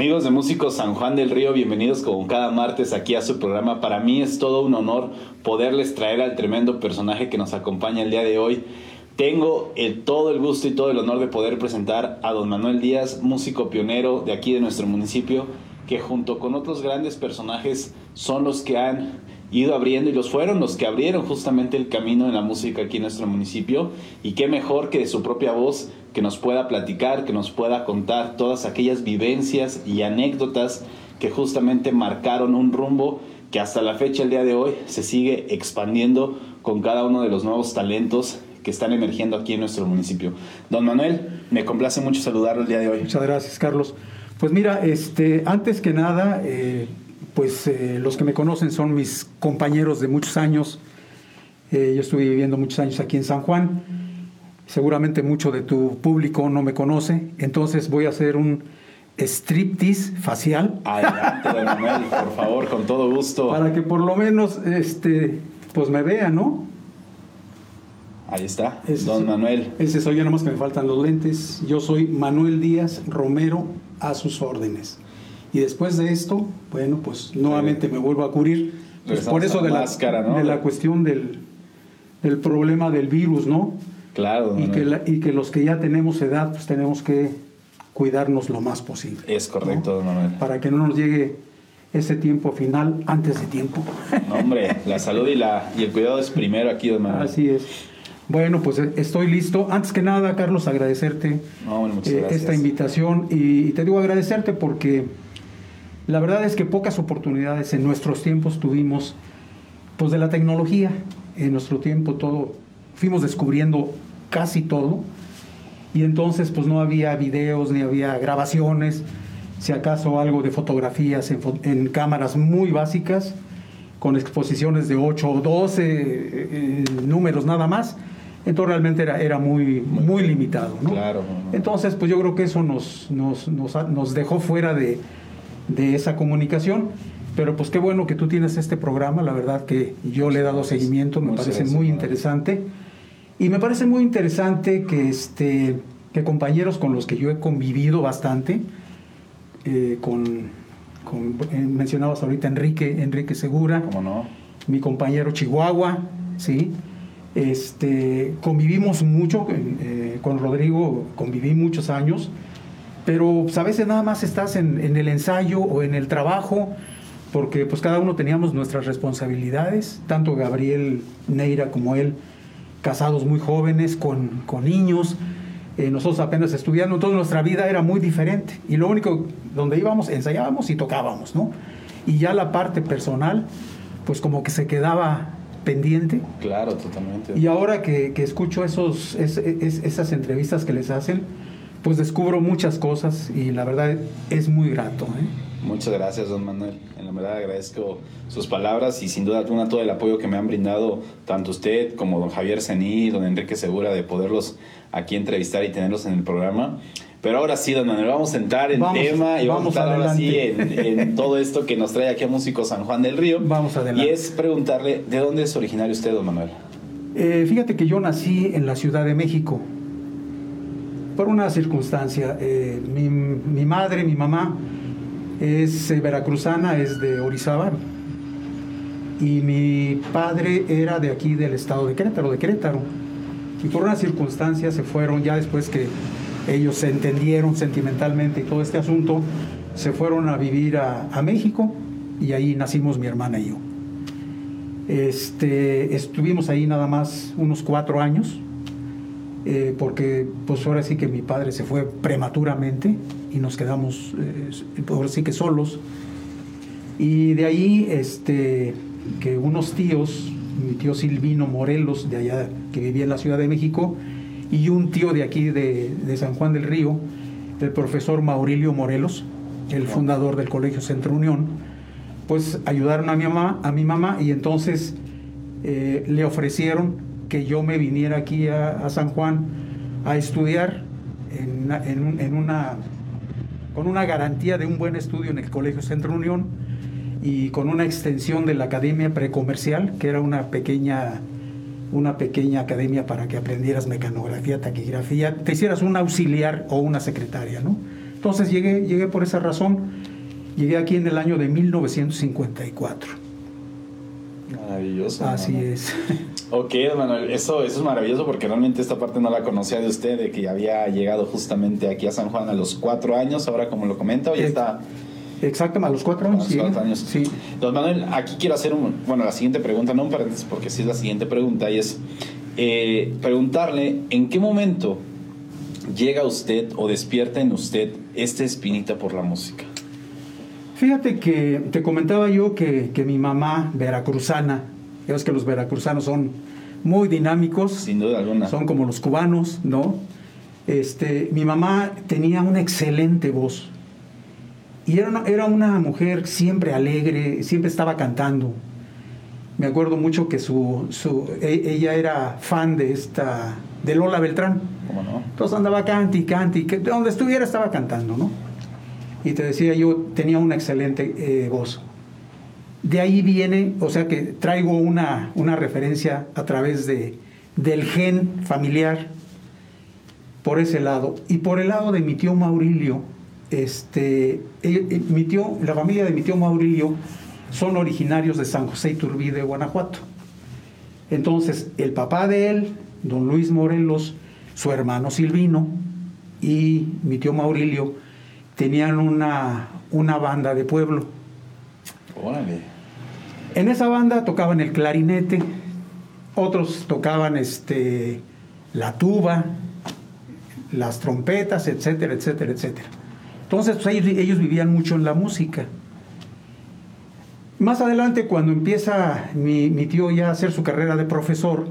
Amigos de Músicos San Juan del Río, bienvenidos como cada martes aquí a su programa. Para mí es todo un honor poderles traer al tremendo personaje que nos acompaña el día de hoy. Tengo el, todo el gusto y todo el honor de poder presentar a don Manuel Díaz, músico pionero de aquí de nuestro municipio, que junto con otros grandes personajes son los que han ido abriendo y los fueron los que abrieron justamente el camino en la música aquí en nuestro municipio y qué mejor que de su propia voz que nos pueda platicar, que nos pueda contar todas aquellas vivencias y anécdotas que justamente marcaron un rumbo que hasta la fecha, el día de hoy, se sigue expandiendo con cada uno de los nuevos talentos que están emergiendo aquí en nuestro municipio. Don Manuel, me complace mucho saludarlo el día de hoy. Muchas gracias, Carlos. Pues mira, este, antes que nada, eh, pues eh, los que me conocen son mis compañeros de muchos años. Eh, yo estuve viviendo muchos años aquí en San Juan. Seguramente mucho de tu público no me conoce, entonces voy a hacer un striptease facial. Adelante, Manuel, por favor, con todo gusto. Para que por lo menos, este, pues me vean, ¿no? Ahí está, don Manuel. Ese soy yo, nomás que me faltan los lentes. Yo soy Manuel Díaz Romero, a sus órdenes. Y después de esto, bueno, pues nuevamente me vuelvo a cubrir. Pues por eso de la, de la cuestión del, del problema del virus, ¿no? Claro. Y que, y que los que ya tenemos edad, pues tenemos que cuidarnos lo más posible. Es correcto, don Manuel. Para que no nos llegue ese tiempo final antes de tiempo. No, hombre, la salud y, la, y el cuidado es primero aquí, don Manuel. Así es. Bueno, pues eh, estoy listo. Antes que nada, Carlos, agradecerte eh, esta invitación y, te digo agradecerte porque la verdad es que pocas oportunidades en nuestros tiempos tuvimos pues de la tecnología. En nuestro tiempo todo fuimos descubriendo casi todo y entonces pues no había videos ni había grabaciones, si acaso algo de fotografías en, cámaras muy básicas con exposiciones de 8 o 12 eh, números nada más entonces realmente era, era muy, muy limitado. ¿no? Claro. Entonces, pues yo creo que eso nos, nos, nos, nos dejó fuera de, de, esa comunicación. Pero pues qué bueno que tú tienes este programa, la verdad que yo le he dado seguimiento, me parece muy interesante. Y me parece muy interesante que, este, que compañeros con los que yo he convivido bastante, eh, con, con eh, mencionabas ahorita Enrique, Enrique Segura, ¿Cómo no? mi compañero Chihuahua, ¿sí? Este, convivimos mucho, eh, con Rodrigo conviví muchos años, pero pues, a veces nada más estás en, el ensayo o en el trabajo, porque pues cada uno teníamos nuestras responsabilidades, tanto Gabriel Neira como él, casados muy jóvenes, con, con niños, eh, nosotros apenas estudiando, entonces nuestra vida era muy diferente, y lo único, donde íbamos, ensayábamos y tocábamos, ¿no? Y ya la parte personal, pues como que se quedaba pendiente. Claro, totalmente. Y ahora que, escucho esos, esas entrevistas que les hacen, pues descubro muchas cosas y la verdad es muy grato. ¿eh? Muchas gracias, don Manuel. En la verdad agradezco sus palabras y sin duda alguna todo el apoyo que me han brindado tanto usted como don Javier Sení, don Enrique Segura, de poderlos aquí entrevistar y tenerlos en el programa. Pero ahora sí, don Manuel, vamos a entrar en tema y vamos, a entrar ahora sí en, todo esto que nos trae aquí a Músico San Juan del Río. Vamos adelante. Y es preguntarle, ¿de dónde es originario usted, don Manuel? Eh, fíjate que yo nací en la Ciudad de México. Por una circunstancia, eh, mi, madre, mi mamá, es eh, veracruzana, es de Orizaba. Y mi padre era de aquí, del estado de Querétaro, de Querétaro. Y por una circunstancia se fueron ya después que ellos se entendieron sentimentalmente y todo este asunto, se fueron a vivir a, México y ahí nacimos mi hermana y yo. Este, estuvimos ahí nada más unos cuatro años, eh, porque pues ahora sí que mi padre se fue prematuramente y nos quedamos eh, ahora sí que solos. Y de ahí este, que unos tíos, mi tío Silvino Morelos, de allá que vivía en la Ciudad de México, y un tío de aquí de, San Juan del Río, el profesor Maurilio Morelos, el fundador del Colegio Centro Unión, pues ayudaron a mi mamá, a mi mamá y entonces eh, le ofrecieron que yo me viniera aquí a, San Juan a estudiar en, una, con una garantía de un buen estudio en el Colegio Centro Unión y con una extensión de la Academia Precomercial, que era una pequeña una pequeña academia para que aprendieras mecanografía, taquigrafía, te hicieras un auxiliar o una secretaria, ¿no? Entonces llegué, llegué por esa razón, llegué aquí en el año de 1954. Maravilloso. Así es. Ok, Manuel, eso, eso es maravilloso porque realmente esta parte no la conocía de usted, de que había llegado justamente aquí a San Juan a los cuatro años, ahora como lo comenta, hoy está... Exacto, a los cuatro años. A los cuatro años. Sí. Don Manuel, aquí quiero hacer un, bueno, la siguiente pregunta, no un paréntesis, porque sí es la siguiente pregunta, y es eh, preguntarle en qué momento llega usted o despierta en usted esta espinita por la música. Fíjate que te comentaba yo que, que mi mamá, veracruzana, ya ves que los veracruzanos son muy dinámicos. Sin duda alguna. Son como los cubanos, ¿no? Este, mi mamá tenía una excelente voz. Y era una, era una mujer siempre alegre, siempre estaba cantando. Me acuerdo mucho que su, su e, ella era fan de esta de Lola Beltrán. ¿Cómo no? Entonces andaba cante, y que donde estuviera estaba cantando, ¿no? Y te decía yo, tenía una excelente eh, voz. De ahí viene, o sea que traigo una, una referencia a través de, del gen familiar por ese lado. Y por el lado de mi tío Maurilio, este, mi tío, la familia de mi tío Maurilio son originarios de San José Iturbide, Guanajuato. Entonces, el papá de él, don Luis Morelos, su hermano Silvino y mi tío Maurilio tenían una, una banda de pueblo. Órale. En esa banda tocaban el clarinete, otros tocaban este, la tuba, las trompetas, etcétera, etcétera, etcétera. Entonces, pues, ellos, vivían mucho en la música. Más adelante, cuando empieza mi, tío ya a hacer su carrera de profesor,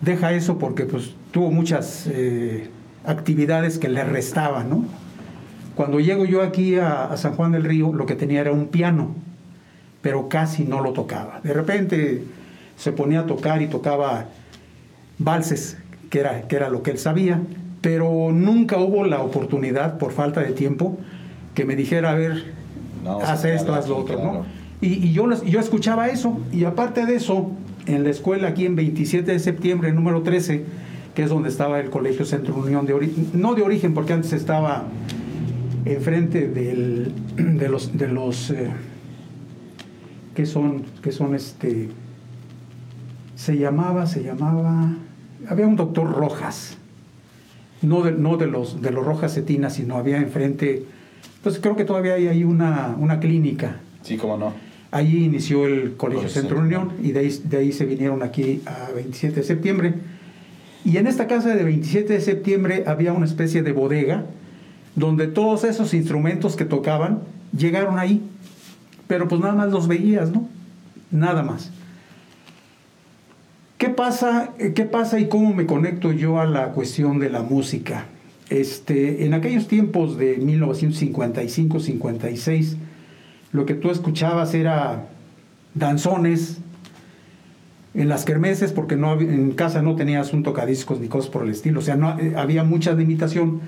deja eso porque pues, tuvo muchas eh, actividades que le restaban, ¿no? Cuando llego yo aquí a San Juan del Río, lo que tenía era un piano pero casi no lo tocaba. De repente se ponía a tocar y tocaba valses, que era, que era lo que él sabía, pero nunca hubo la oportunidad, por falta de tiempo, que me dijera, a ver, no, haz esto, haz lo otro, claro. ¿no? Y, y yo, yo escuchaba eso, y aparte de eso, en la escuela aquí en 27 de septiembre, número 13, que es donde estaba el Colegio Centro Unión de origen, no de origen, porque antes estaba enfrente del, de los... De los eh, que son, que son este, se llamaba, se llamaba, había un doctor Rojas, no de, no de los, de los Rojas Cetina, sino había enfrente, pues creo que todavía hay ahí una, una clínica. Sí, cómo no. Allí inició el Colegio pues, Centro Unión y de ahí, de ahí se vinieron aquí a 27 de septiembre. Y en esta casa de 27 de septiembre había una especie de bodega donde todos esos instrumentos que tocaban llegaron ahí pero pues nada más los veías, ¿no? Nada más. ¿Qué pasa, ¿Qué pasa y cómo me conecto yo a la cuestión de la música? Este, en aquellos tiempos de 1955-56, lo que tú escuchabas era danzones en las kermeses, porque no, en casa no tenías un tocadiscos ni cosas por el estilo, o sea, no, eh, había mucha limitación.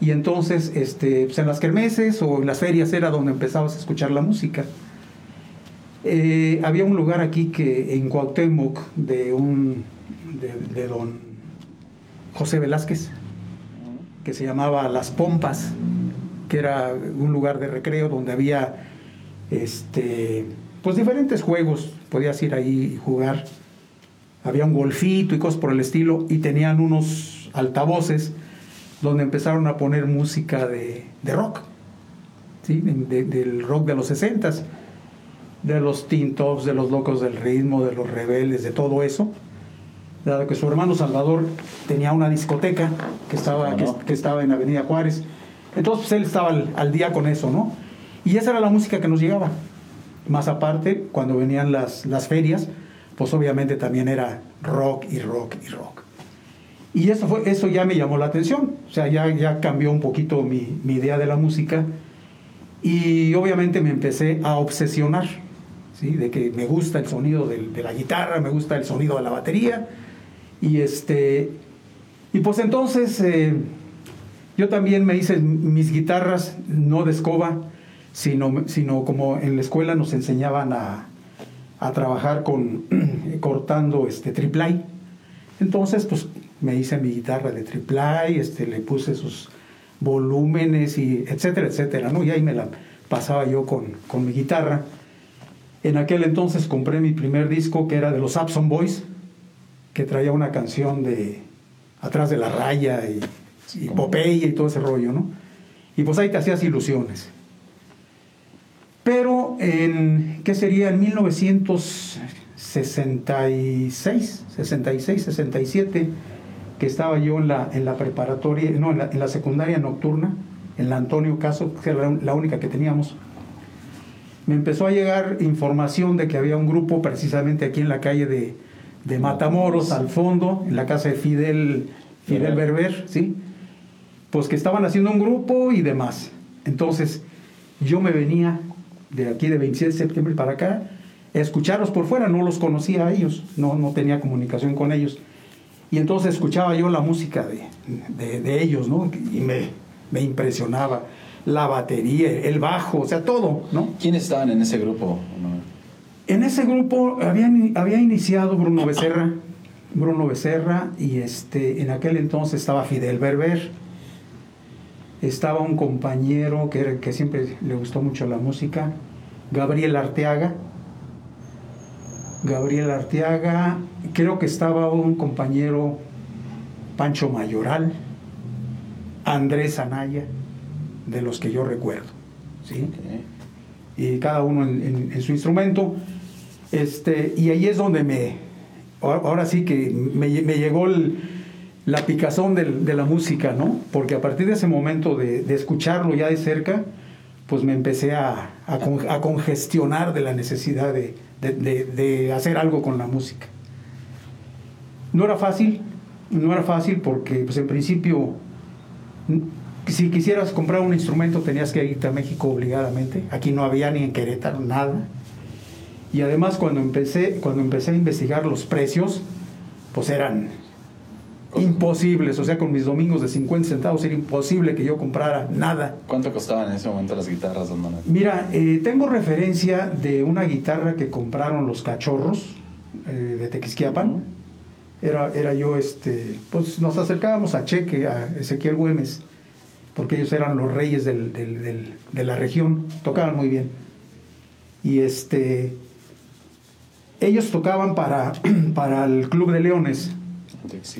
Y entonces, este, pues en las kermeses o en las ferias era donde empezabas a escuchar la música. Eh, había un lugar aquí que en Cuauhtémoc de un de, don José Velázquez que se llamaba Las Pompas, que era un lugar de recreo donde había este pues diferentes juegos, podías ir ahí y jugar. Había un golfito y cosas por el estilo y tenían unos altavoces donde empezaron a poner música de, de rock, ¿sí? De, del rock de los 60 de los Teen Tops, de los Locos del Ritmo, de los Rebeldes, de todo eso. Dado que su hermano Salvador tenía una discoteca que estaba, que, que, estaba en Avenida Juárez. Entonces pues, él estaba al, al, día con eso, ¿no? Y esa era la música que nos llegaba. Más aparte, cuando venían las, las ferias, pues obviamente también era rock y rock y rock. Y eso, fue, eso ya me llamó la atención. O sea, ya, ya cambió un poquito mi, mi idea de la música. Y obviamente me empecé a obsesionar ¿sí? de que me gusta el sonido de, de, la guitarra, me gusta el sonido de la batería. Y, este, y pues entonces eh, yo también me hice mis guitarras no de escoba, sino, sino como en la escuela nos enseñaban a, a trabajar con cortando este triplay. Entonces, pues me hice mi guitarra de triplay, este, le puse sus volúmenes y etcétera, etcétera, ¿no? Y ahí me la pasaba yo con, con mi guitarra. En aquel entonces compré mi primer disco que era de los Abson Boys, que traía una canción de Atrás de la raya y, y Popeye y todo ese rollo, ¿no? Y pues ahí te hacías ilusiones. Pero en, ¿qué sería? En 1966, 66, 67, que estaba yo en la, en la preparatoria, no, en la, en la secundaria nocturna, en la Antonio Caso, que era la única que teníamos, me empezó a llegar información de que había un grupo precisamente aquí en la calle de, de Matamoros, al fondo, en la casa de Fidel, Fidel Berber, ¿sí? Pues que estaban haciendo un grupo y demás. Entonces, yo me venía de aquí de 27 de septiembre para acá a escucharlos por fuera, no los conocía a ellos, no, no tenía comunicación con ellos. Y entonces escuchaba yo la música de, de, de ellos, ¿no? Y me, me impresionaba la batería, el bajo, o sea, todo, ¿no? ¿Quiénes estaban en ese grupo? En ese grupo había, había iniciado Bruno Becerra, Bruno Becerra, y este, en aquel entonces estaba Fidel Berber, estaba un compañero que, que siempre le gustó mucho la música, Gabriel Arteaga. Gabriel Arteaga, creo que estaba un compañero Pancho Mayoral, Andrés Anaya, de los que yo recuerdo. ¿sí? Y cada uno en, en, en, su instrumento. Este, y ahí es donde me, ahora sí que me, me llegó el, la picazón de, de, la música, ¿no? Porque a partir de ese momento de, de escucharlo ya de cerca, pues me empecé a, a, con, a congestionar de la necesidad de, de, hacer algo con la música. No era fácil, no era fácil porque pues en principio si quisieras comprar un instrumento tenías que irte a México obligadamente. Aquí no había ni en Querétaro nada. Y además cuando empecé, cuando empecé a investigar los precios, pues eran imposibles. O sea, con mis domingos de 50 centavos era imposible que yo comprara nada. ¿Cuánto costaban en ese momento las guitarras, don Manuel? Mira, eh, tengo referencia de una guitarra que compraron los cachorros eh, de Tequisquiapan. Era, era yo, este, pues nos acercábamos a Cheque, a Ezequiel Güemes porque ellos eran los reyes del, del, del, de la región, tocaban muy bien. Y este, ellos tocaban para, para el Club de Leones.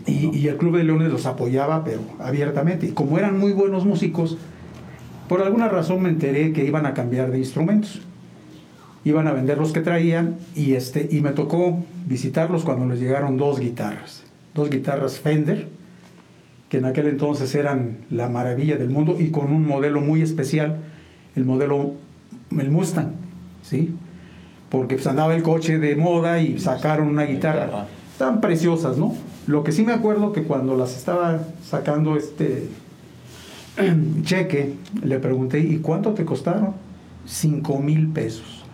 Y, y, el Club de Leones los apoyaba, pero abiertamente. Y como eran muy buenos músicos, por alguna razón me enteré que iban a cambiar de instrumentos. Iban a vender los que traían y, este, y me tocó visitarlos cuando les llegaron dos guitarras. Dos guitarras Fender que en aquel entonces eran la maravilla del mundo y con un modelo muy especial, el modelo, el Mustang, ¿sí? Porque pues andaba el coche de moda y sacaron una guitarra tan preciosas, ¿no? Lo que sí me acuerdo que cuando las estaba sacando este cheque, le pregunté, ¿y cuánto te costaron? Cinco mil pesos.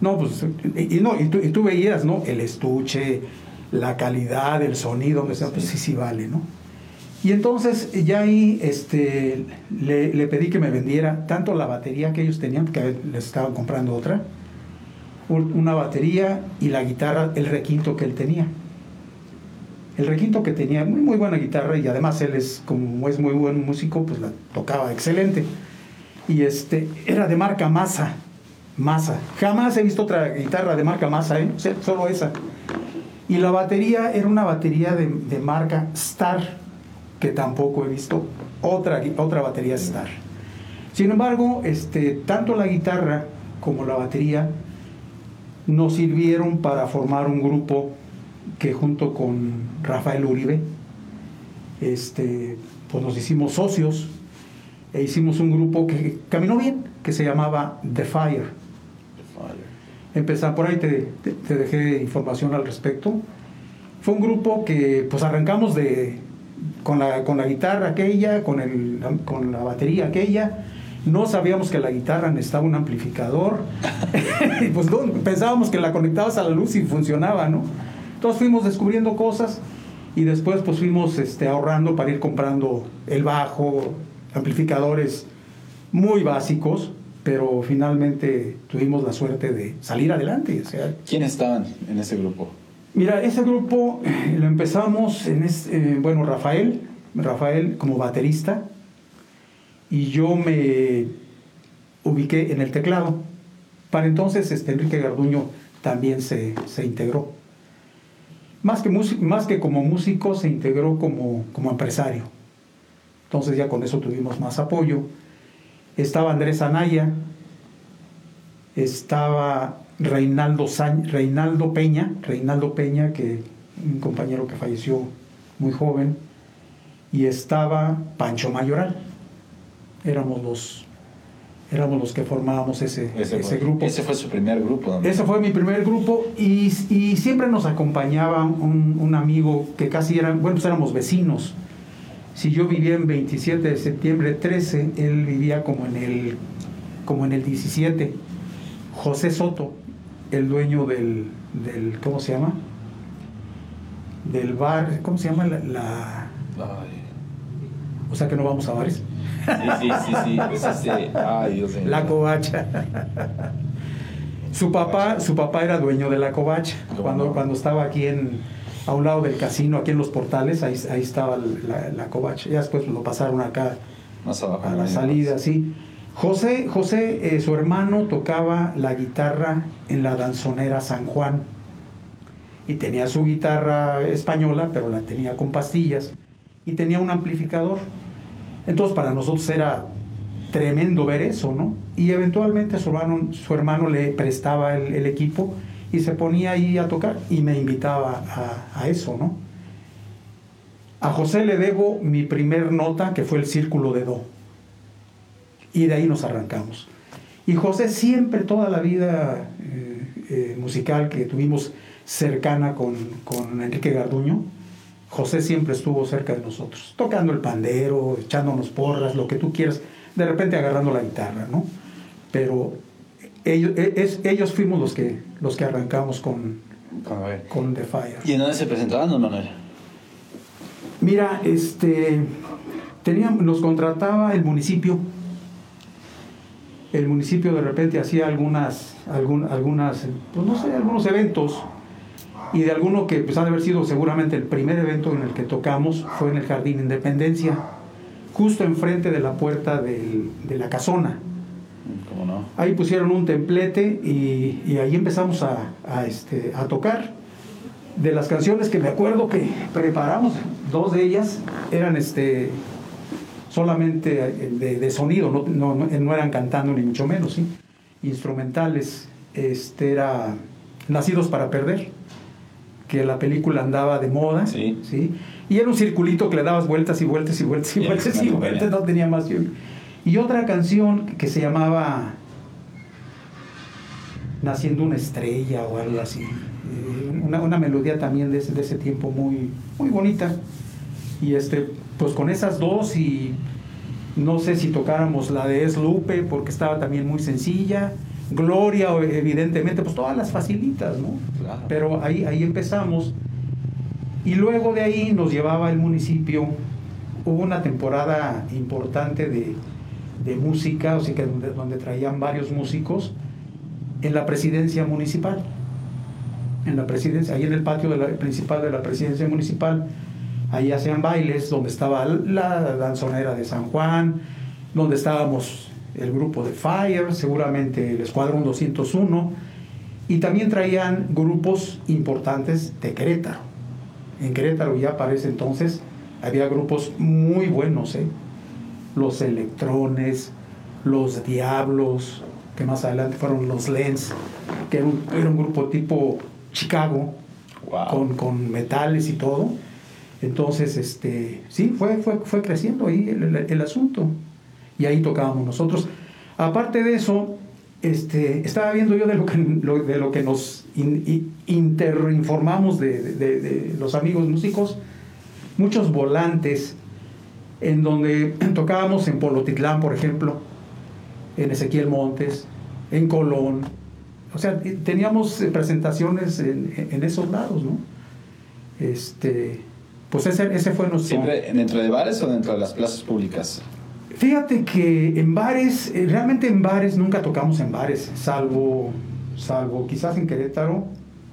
No, pues, y, no, y tú, veías, ¿no? El estuche, la calidad, el sonido, pues sí, sí vale, ¿no? Y entonces ya ahí este, le, le, pedí que me vendiera tanto la batería que ellos tenían, que les estaban comprando otra, una batería y la guitarra, el requinto que él tenía. El requinto que tenía, muy, muy buena guitarra y además él es, como es muy buen músico, pues la tocaba excelente. Y este, era de marca Massa, Massa. Jamás he visto otra guitarra de marca Massa, ¿eh? solo esa. Y la batería era una batería de, de, marca Star, que tampoco he visto otra, otra batería Star. Sin embargo, este, tanto la guitarra como la batería nos sirvieron para formar un grupo que junto con Rafael Uribe, este, pues nos hicimos socios e hicimos un grupo que caminó bien, que se llamaba The Fire empezar, por ahí te, dejé información al respecto. Fue un grupo que pues arrancamos de, con, la, con la guitarra aquella, con, el, con la batería aquella. No sabíamos que la guitarra necesitaba un amplificador. pues pensábamos que la conectabas a la luz y funcionaba, ¿no? Entonces fuimos descubriendo cosas y después pues fuimos este, ahorrando para ir comprando el bajo, amplificadores muy básicos pero finalmente tuvimos la suerte de salir adelante. O sea, ¿Quiénes estaban en ese grupo? Mira, ese grupo eh, lo empezamos en, este, eh, bueno, Rafael, Rafael como baterista y yo me ubiqué en el teclado. Para entonces este, Enrique Garduño también se, se integró. Más que, más que como músico, se integró como, como empresario. Entonces ya con eso tuvimos más apoyo. Estaba Andrés Anaya, estaba Reinaldo, Reinaldo Peña, Reinaldo Peña, que un compañero que falleció muy joven, y estaba Pancho Mayoral. Éramos los, éramos los que formábamos ese, ese, grupo. Ese fue su primer grupo. Ese fue mi primer grupo y, y siempre nos acompañaba un, un, amigo que casi eran, bueno, pues éramos vecinos. Si yo vivía en 27 de septiembre 13, él vivía como en el, como en el 17. José Soto, el dueño del, del ¿cómo se llama? Del bar, ¿cómo se llama? La, O sea que no vamos a bares. Sí, sí, sí, sí. Ay, Dios mío. La covacha. su papá, su papá era dueño de la covacha. Cuando, cuando estaba aquí en, a un lado del casino, aquí en los portales, ahí, ahí estaba la, la covacha. Ya después lo pasaron acá Más abajo, a la salida, sí. José, José eh, su hermano, tocaba la guitarra en la danzonera San Juan y tenía su guitarra española, pero la tenía con pastillas y tenía un amplificador. Entonces para nosotros era tremendo ver eso, ¿no? Y eventualmente su hermano, le prestaba el, equipo y se ponía ahí a tocar y me invitaba a, a eso, ¿no? A José le debo mi primer nota, que fue el círculo de Do y de ahí nos arrancamos. Y José siempre, toda la vida eh, eh, musical que tuvimos cercana con, con, Enrique Garduño, José siempre estuvo cerca de nosotros, tocando el pandero, echándonos porras, lo que tú quieras, de repente agarrando la guitarra, ¿no? Pero ellos, e, es, ellos fuimos los que, los que arrancamos con, con The Fire. ¿Y en dónde se presentaban, don Manuel? Mira, este, teníamos, nos contrataba el municipio el municipio de repente hacía algunas, algunas pues no sé, algunos eventos y de alguno que pues ha de haber sido seguramente el primer evento en el que tocamos fue en el Jardín Independencia, justo enfrente de la puerta de la casona. ¿Cómo no? Ahí pusieron un templete y, y ahí empezamos a, a, este, a tocar. De las canciones que me acuerdo que preparamos, dos de ellas eran este, solamente eh, de, sonido, no, no, no, eran cantando ni mucho menos, ¿sí? instrumentales. Este era Nacidos para Perder, que la película andaba de moda, sí. ¿sí? y era un circulito que le dabas vueltas y vueltas y vueltas y vueltas y vueltas, no tenía más. Y otra canción que se llamaba Naciendo una estrella o algo así. Eh, una, una melodía también de ese, de ese tiempo muy, muy bonita. Y este, pues con esas dos y no sé si tocáramos la de Es Lupe porque estaba también muy sencilla. Gloria, evidentemente, pues todas las facilitas, ¿no? Pero ahí, ahí empezamos. Y luego de ahí nos llevaba el municipio. Hubo una temporada importante de, de música, o sea que donde, donde traían varios músicos, en la presidencia municipal. En la presidencia, ahí en el patio de la, principal de la presidencia municipal Ahí hacían bailes donde estaba la danzonera de San Juan, donde estábamos el grupo de Fire, seguramente el Escuadrón 201, y también traían grupos importantes de Querétaro. En Querétaro ya para ese entonces había grupos muy buenos, ¿eh? los Electrones, los Diablos, que más adelante fueron los Lens, que era un, grupo tipo Chicago, con, con metales y todo entonces, este, sí, fue, fue, fue creciendo ahí el, asunto. Y ahí tocábamos nosotros. Aparte de eso, este, estaba viendo yo de lo que, de lo que nos interinformamos de, de, los amigos músicos, muchos volantes en donde tocábamos en Polotitlán, por ejemplo, en Ezequiel Montes, en Colón. O sea, teníamos presentaciones en, en esos lados, ¿no? Este, pues ese, ese fue nuestro... ¿Siempre dentro de bares o dentro de las plazas públicas? Fíjate que en bares, eh, realmente en bares nunca tocamos en bares, salvo, salvo quizás en Querétaro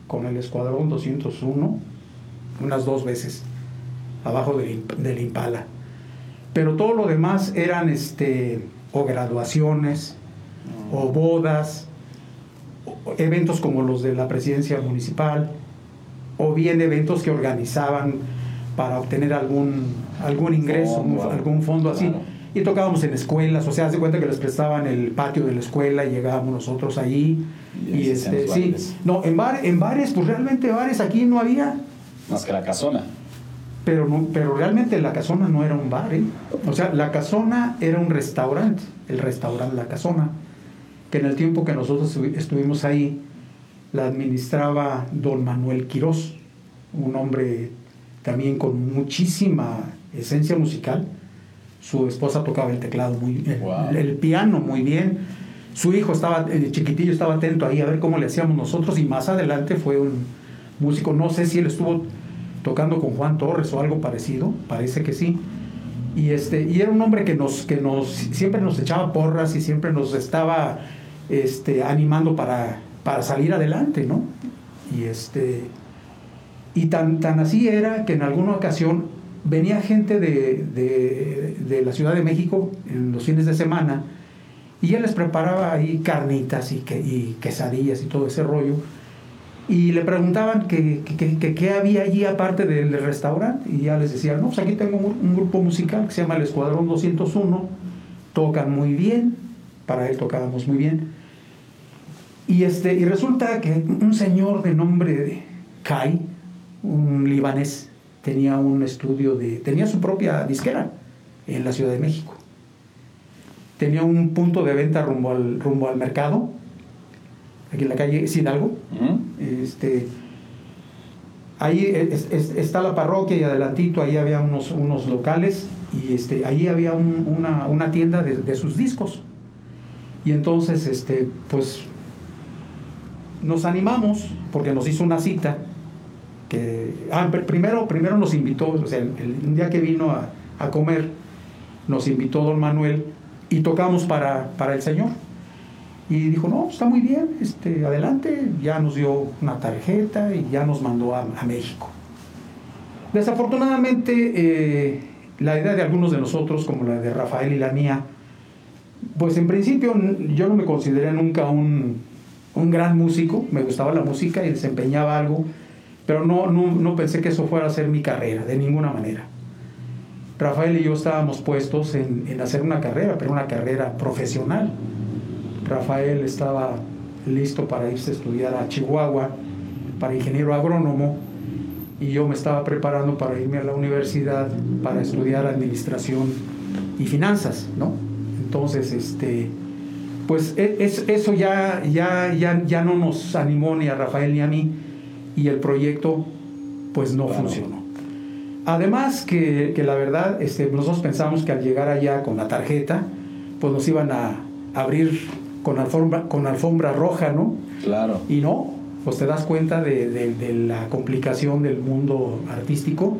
con el Escuadrón 201, unas dos veces, abajo del, del Impala. Pero todo lo demás eran este, o graduaciones, o bodas, o eventos como los de la presidencia municipal, o bien eventos que organizaban para obtener algún, algún ingreso, Fondo, algún fondo así. claro. Y tocábamos en escuelas, o sea, haz de cuenta que les prestaban el patio de la escuela y llegábamos nosotros ahí. Y Y, este, sí, no, en, bar, en bares, pues realmente bares aquí no había, Más que la casona. pero, no, pero realmente la casona no era un bar, ¿eh? O sea, la casona era un restaurante, el restaurante La Casona, que en el tiempo que nosotros estu- estuvimos ahí, la administraba don Manuel Quirós, un hombre también con muchísima esencia musical. Su esposa tocaba el teclado muy bien, Wow. el, el piano muy bien. Su hijo estaba, el chiquitillo estaba atento ahí a ver cómo le hacíamos nosotros y más adelante fue un músico, no sé si él estuvo tocando con Juan Torres o algo parecido, parece que sí. Y este y era un hombre que nos que nos siempre nos echaba porras y siempre nos estaba este animando para para salir adelante, ¿no? Y este y tan tan así era que en alguna ocasión venía gente de, de, la Ciudad de México en los fines de semana y él les preparaba ahí carnitas y, que, y quesadillas y todo ese rollo. Y le preguntaban que que- que- qué había allí aparte del restaurante. Y ya les decía, no, pues aquí tengo un, un grupo musical que se llama el Escuadrón 201. Tocan muy bien. Para él tocábamos muy bien. Y, este, y resulta que un señor de nombre Kai, un libanés, tenía un estudio de... tenía su propia disquera en la Ciudad de México. Tenía un punto de venta rumbo al, rumbo al mercado, aquí en la calle Hidalgo. ¿Mm? Este, ahí es- es- está la parroquia y adelantito ahí había unos, unos locales y este, ahí había un- una, una tienda de, de sus discos. Y entonces, este, pues, nos animamos porque nos hizo una cita. Ah, pr- primero, primero nos invitó, o el, día que vino a, comer, nos invitó don Manuel y tocamos para, para el Señor. Y dijo, no, está muy bien, este, adelante. Ya nos dio una tarjeta y ya nos mandó a, a México. Desafortunadamente, eh, la idea de algunos de nosotros, como la de Rafael y la mía, pues en principio yo no me consideré nunca un, un gran músico, me gustaba la música y desempeñaba algo, pero no, no, no pensé que eso fuera a ser mi carrera, de ninguna manera. Rafael y yo estábamos puestos en, en hacer una carrera, pero una carrera profesional. Rafael estaba listo para irse a estudiar a Chihuahua para ingeniero agrónomo y yo me estaba preparando para irme a la universidad para estudiar administración y finanzas, ¿no? Entonces, este, pues e- es, eso ya, ya, ya, ya no nos animó ni a Rafael ni a mí y el proyecto pues no Claro. funcionó. Además que, que la verdad, este, nosotros pensamos que al llegar allá con la tarjeta, pues nos iban a abrir con alfombra, con alfombra roja, ¿no? Claro. Y no, pues te das cuenta de, de- de la complicación del mundo artístico,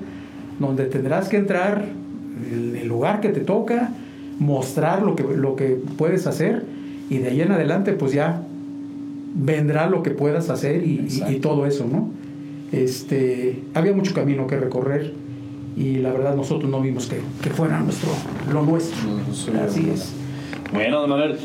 donde tendrás que entrar en el lugar que te toca, mostrar lo que, lo que puedes hacer y de ahí en adelante pues ya vendrá lo que puedas hacer y, y- y Exacto. todo eso, ¿no? Este, había mucho camino que recorrer y la verdad nosotros no vimos que, que fuera nuestro, lo nuestro. Así es. Bueno, don Manuel,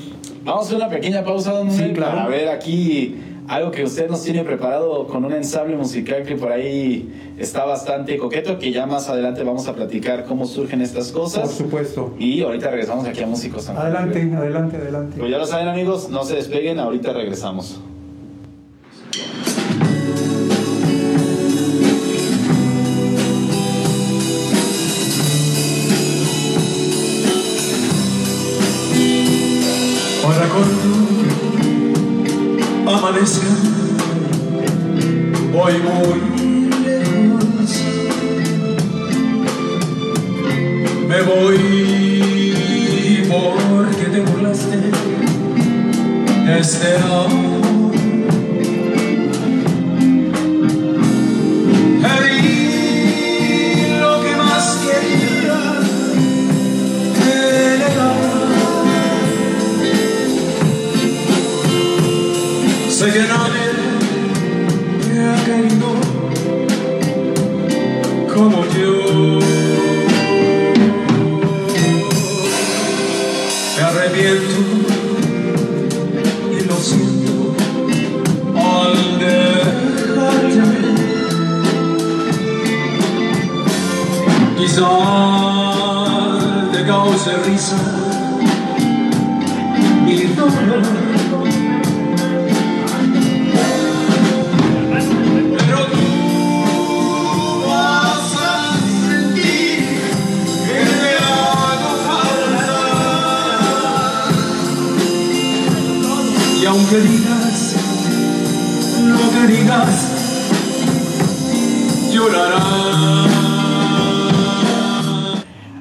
vamos a hacer una pequeña pausa, don Sí, claro. para ver aquí algo que usted nos tiene preparado con un ensamble musical que por ahí está bastante coqueto, que ya más adelante vamos a platicar cómo surgen estas Por cosas. supuesto. Y ahorita regresamos aquí a Músicos. Adelante, adelante, adelante. Pues ya lo saben amigos, no se despeguen, ahorita regresamos. Amanezca, voy muy lejos. Me voy porque te burlaste este amor. Quizá te cause risa mi dolor. Pero tú vas a sentir que te hago falta. Y aunque digas lo que digas, llorarás.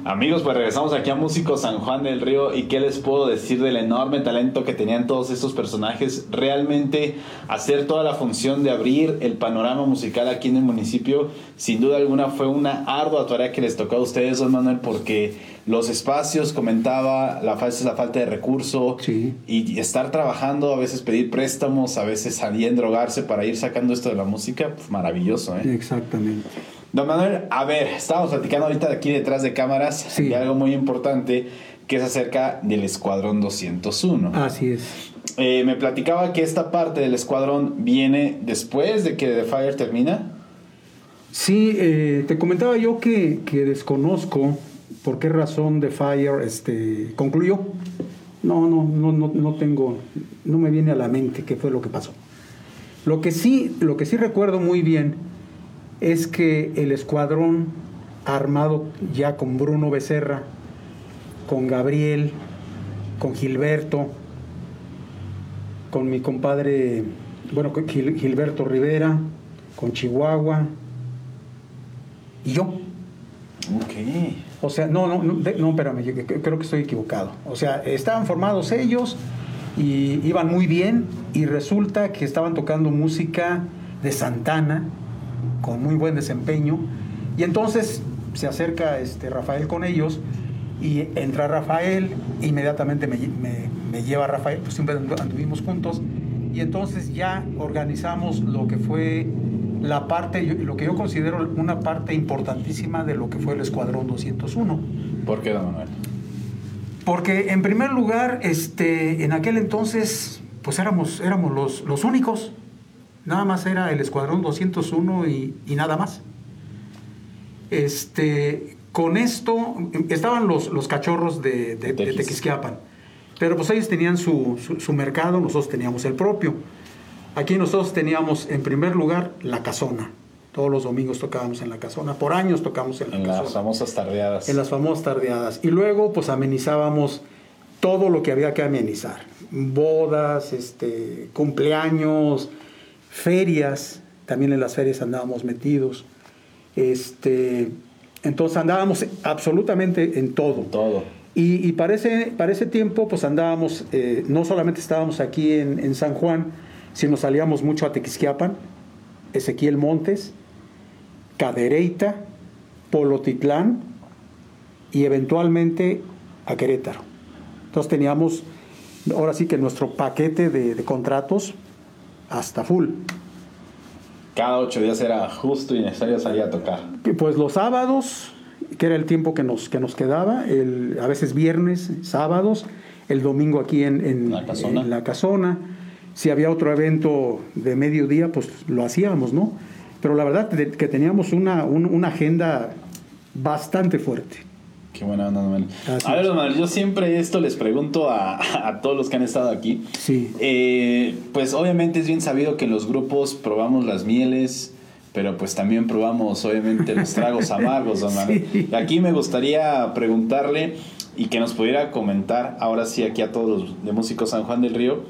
Amigos, pues regresamos aquí a Músico San Juan del Río y qué les puedo decir del enorme talento que tenían todos estos personajes. Realmente hacer toda la función de abrir el panorama musical aquí en el municipio, sin duda alguna fue una ardua tarea que les tocó a ustedes, don Manuel, porque los espacios, comentaba, la falta, la falta de recurso Sí. y estar trabajando, a veces pedir préstamos, a veces salir a drogarse para ir sacando esto de la música, pues maravilloso, ¿eh? Exactamente. Don Manuel, a ver, estábamos platicando ahorita de aquí detrás de cámaras Sí. de algo muy importante que es acerca del Escuadrón 201. Así es. Eh, me platicaba que esta parte del escuadrón viene después de que The Fire termina. Sí, eh, te comentaba yo que, que desconozco por qué razón The Fire este, concluyó. No, no, no, no, no tengo, no me viene a la mente qué fue lo que pasó. Lo que sí, lo que sí recuerdo muy bien es que el escuadrón armado ya con Bruno Becerra, con Gabriel, con Gilberto, con mi compadre, bueno, con Gil- Gilberto Rivera, con Chihuahua y yo. Ok. O sea, no, no, no, no, espérame, yo creo que estoy equivocado. O sea, estaban formados ellos y iban muy bien y resulta que estaban tocando música de Santana con muy buen desempeño y entonces se acerca este Rafael con ellos y entra Rafael, inmediatamente me, me- me lleva Rafael, pues siempre andu- anduvimos juntos y entonces ya organizamos lo que fue la parte, lo que yo considero una parte importantísima de lo que fue el Escuadrón 201. ¿Por qué, don Manuel? Porque en primer lugar, este, en aquel entonces, pues éramos, éramos los, los únicos. Nada más era el Escuadrón 201 y, y nada más. Este, con esto, estaban los, los cachorros de, de, de Tequis. Tequisquiapan. Pero pues ellos tenían su, su- su mercado, nosotros teníamos el propio. Aquí nosotros teníamos en primer lugar la casona. Todos los domingos tocábamos en la casona. Por años tocamos en la En casona las famosas tardeadas. en las famosas tardeadas. Y luego, pues amenizábamos todo lo que había que amenizar. Bodas, este, cumpleaños, ferias. También en las ferias andábamos metidos. Este, entonces andábamos absolutamente en todo. Todo. Y, y para, ese, para ese tiempo, pues andábamos, eh, no solamente estábamos aquí en, en San Juan, sino salíamos mucho a Tequisquiapan, Ezequiel Montes, Cadereyta, Polotitlán y eventualmente a Querétaro. Entonces teníamos, ahora sí que nuestro paquete de, de contratos hasta full. Cada ocho días era justo y necesario salir a tocar. Pues los sábados, que era el tiempo que nos, que nos quedaba, el, a veces viernes, sábados, el domingo aquí en, en- La casona. en la casona. Si había otro evento de mediodía, pues lo hacíamos, ¿no? Pero la verdad que teníamos una, un- una agenda bastante fuerte. Qué buena onda, Manuel. A ver, Manuel, yo siempre esto les pregunto a, a todos los que han estado aquí. Sí. Eh, pues obviamente es bien sabido que en los grupos probamos las mieles, pero pues también probamos obviamente los tragos amargos, don Manuel. Sí. Aquí me gustaría preguntarle y que nos pudiera comentar, ahora sí aquí a todos los de Músicos San Juan del Río,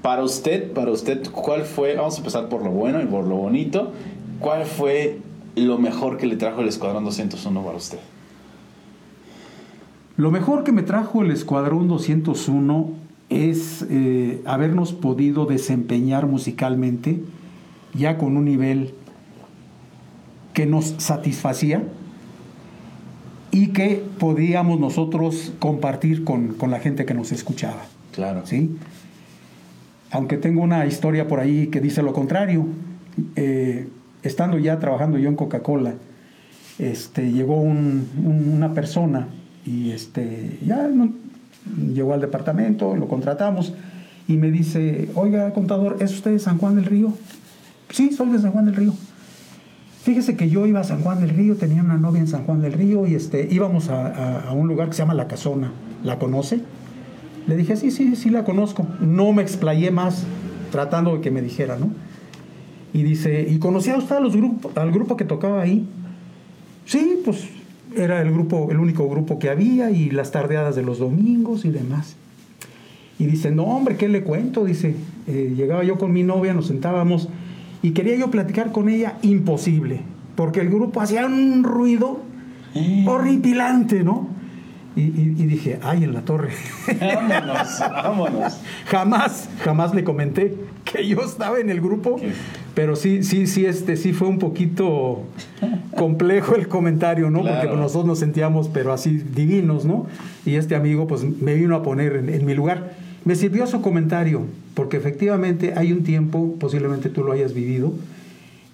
para usted, para usted, ¿cuál fue, vamos a empezar por lo bueno y por lo bonito, cuál fue lo mejor que le trajo el Escuadrón 201 para usted? Lo mejor que me trajo el Escuadrón 201 es eh, habernos podido desempeñar musicalmente ya con un nivel que nos satisfacía y que podíamos nosotros compartir con, con la gente que nos escuchaba. Claro. ¿sí? Aunque tengo una historia por ahí que dice lo contrario. Eh, estando ya trabajando yo en Coca-Cola, este, llegó un- un- una persona y este, ya no- llegó al departamento, lo contratamos y me dice, oiga, contador, ¿es usted de San Juan del Río? Sí, soy de San Juan del Río. Fíjese que yo iba a San Juan del Río, tenía una novia en San Juan del Río y este, íbamos a, a- a un lugar que se llama La Casona. ¿La conoce? Le dije, sí, sí, sí la conozco. No me explayé más tratando de que me dijera, ¿no? Y dice, ¿y conocía usted a los grupos, al grupo que tocaba ahí? Sí, pues era el grupo, el único grupo que había y las tardeadas de los domingos y demás. Y dice, no, hombre, ¿qué le cuento? Dice, eh, llegaba yo con mi novia, nos sentábamos y quería yo platicar con ella, imposible, porque el grupo hacía un ruido horripilante, ¿no? Y, y- y dije, ay, en la torre. Vámonos, vámonos. jamás, jamás le comenté que yo estaba en el grupo, ¿Qué? Pero sí, sí, sí, este, sí fue un poquito complejo el comentario, ¿no? Porque Claro. pues, nosotros nos sentíamos, pero así divinos, ¿no? Y este amigo, pues, me vino a poner en, en mi lugar. Me sirvió su comentario, porque efectivamente hay un tiempo, posiblemente tú lo hayas vivido,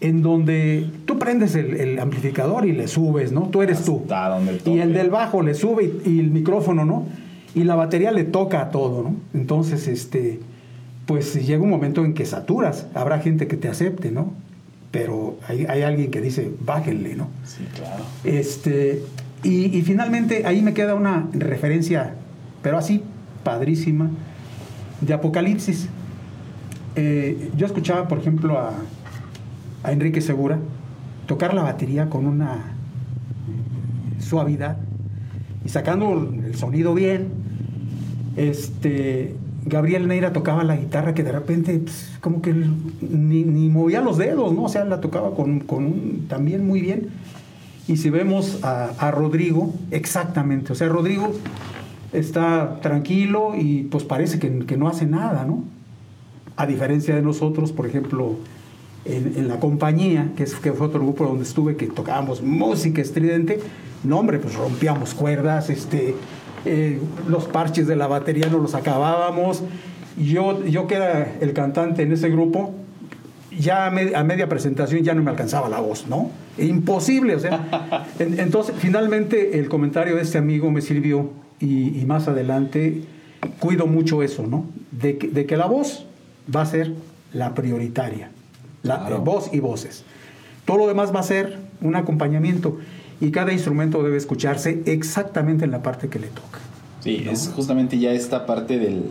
en donde tú prendes el, el amplificador y le subes, ¿no? Tú eres tú. Y el del bajo le sube y, y el micrófono, ¿no? Y la batería le toca a todo, ¿no? Entonces, este, pues llega un momento en que saturas. Habrá gente que te acepte, ¿no? Pero hay, hay alguien que dice, bájenle, ¿no? Sí, claro. Este, y, y finalmente ahí me queda una referencia, pero así, padrísima, de Apocalipsis. Eh, yo escuchaba, por ejemplo, a, a Enrique Segura tocar la batería con una suavidad y sacando el sonido bien. Este, Gabriel Neira tocaba la guitarra que de repente pues, como que ni, movía los dedos, ¿no? O sea, la tocaba con, con un- también muy bien. Y si vemos a, a Rodrigo, exactamente, o sea, Rodrigo está tranquilo y pues parece que, que no hace nada, ¿no? A diferencia de nosotros, por ejemplo, en, en la compañía, que, es, que fue otro grupo donde estuve, que tocábamos música estridente, no hombre, pues rompíamos cuerdas, este, eh, los parches de la batería no los acabábamos. Yo, yo que era el cantante en ese grupo, ya a, me- a media presentación ya no me alcanzaba la voz, ¿no? Imposible, o sea. en- entonces, finalmente, el comentario de este amigo me sirvió y, y más adelante cuido mucho eso, ¿no? De que, de que la voz va a ser la prioritaria. La Claro. eh, voz y voces. Todo lo demás va a ser un acompañamiento y cada instrumento debe escucharse exactamente en la parte que le toca. Sí, es justamente ya esta parte del,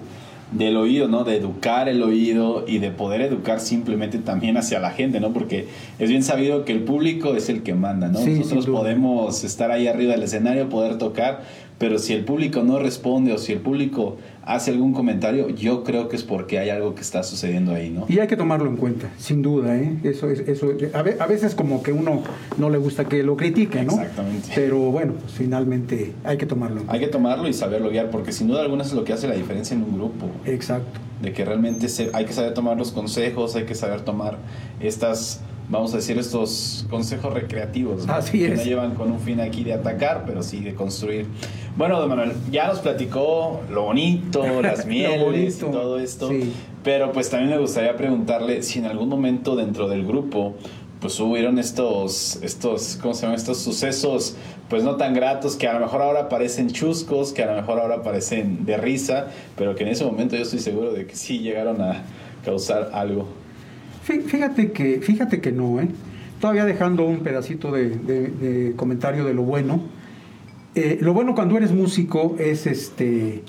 del oído, ¿no? De educar el oído y de poder educar simplemente también hacia la gente, ¿no? Porque es bien sabido que el público es el que manda, ¿no? Sí, Nosotros podemos estar ahí arriba del escenario, poder tocar, pero si el público no responde o si el público hace algún comentario, yo creo que es porque hay algo que está sucediendo ahí, ¿no? Y hay que tomarlo en cuenta, sin duda, ¿eh? Eso es, eso, a, ve- a veces como que uno no le gusta que lo critique, ¿no? Exactamente. Pero bueno, pues finalmente hay que tomarlo en cuenta. Hay que tomarlo y saberlo guiar, porque sin duda alguna es lo que hace la diferencia en un grupo. Exacto. de que realmente se- hay que saber tomar los consejos, hay que saber tomar estas, vamos a decir, estos consejos recreativos, ¿no? Así que es. no llevan con un fin aquí de atacar, pero sí de construir. Bueno, don Manuel, ya nos platicó lo bonito, las mieles bonito, y todo esto, sí. pero pues también me gustaría preguntarle si en algún momento dentro del grupo pues hubieron estos, estos, ¿cómo se llaman? Estos sucesos, pues no tan gratos, que a lo mejor ahora parecen chuscos, que a lo mejor ahora parecen de risa, pero que en ese momento yo estoy seguro de que sí llegaron a causar algo. Fí- Fíjate que, fíjate que no, ¿eh? Todavía dejando un pedacito de, de- de comentario de lo bueno. Eh, lo bueno cuando eres músico es este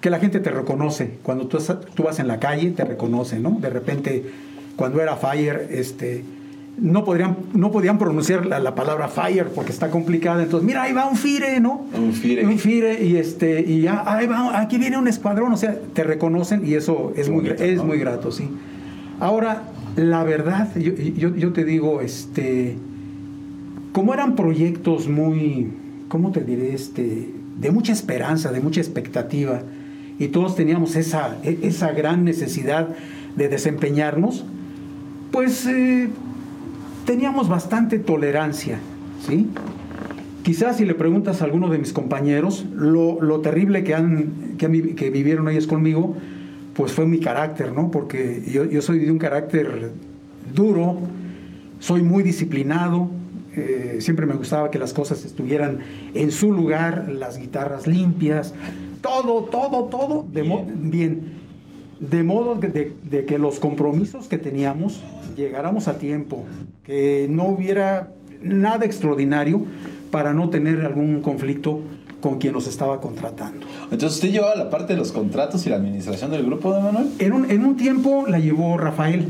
que la gente te reconoce. Cuando tú, vas en la calle, te reconoce, ¿no? De repente, cuando era Fire, este, no, podrían, no podían pronunciar la, la palabra Fire porque está complicada. Entonces, mira, ahí va un Fire, ¿no? Un Fire. Un Fire, y, este, y ya, ahí va, aquí viene un escuadrón. O sea, te reconocen y eso es, muy, bonito, es ¿no? muy grato, sí. Ahora, la verdad, yo, te digo, este, como eran proyectos muy, ¿cómo te diré? Este, de mucha esperanza, de mucha expectativa, y todos teníamos esa, e- esa gran necesidad de desempeñarnos, pues eh, teníamos bastante tolerancia, ¿sí? Quizás si le preguntas a alguno de mis compañeros lo, lo terrible que, han, que, que vivieron ellos conmigo, pues fue mi carácter, ¿no? Porque yo, yo soy de un carácter duro, soy muy disciplinado, eh, siempre me gustaba que las cosas estuvieran en su lugar, las guitarras limpias, todo, todo, todo, de bien. De modo de que los compromisos que teníamos llegáramos a tiempo, que no hubiera nada extraordinario para no tener algún conflicto con quien nos estaba contratando. Entonces usted llevaba la parte de los contratos y la administración del grupo, don Manuel. En un, en un tiempo la llevó Rafael,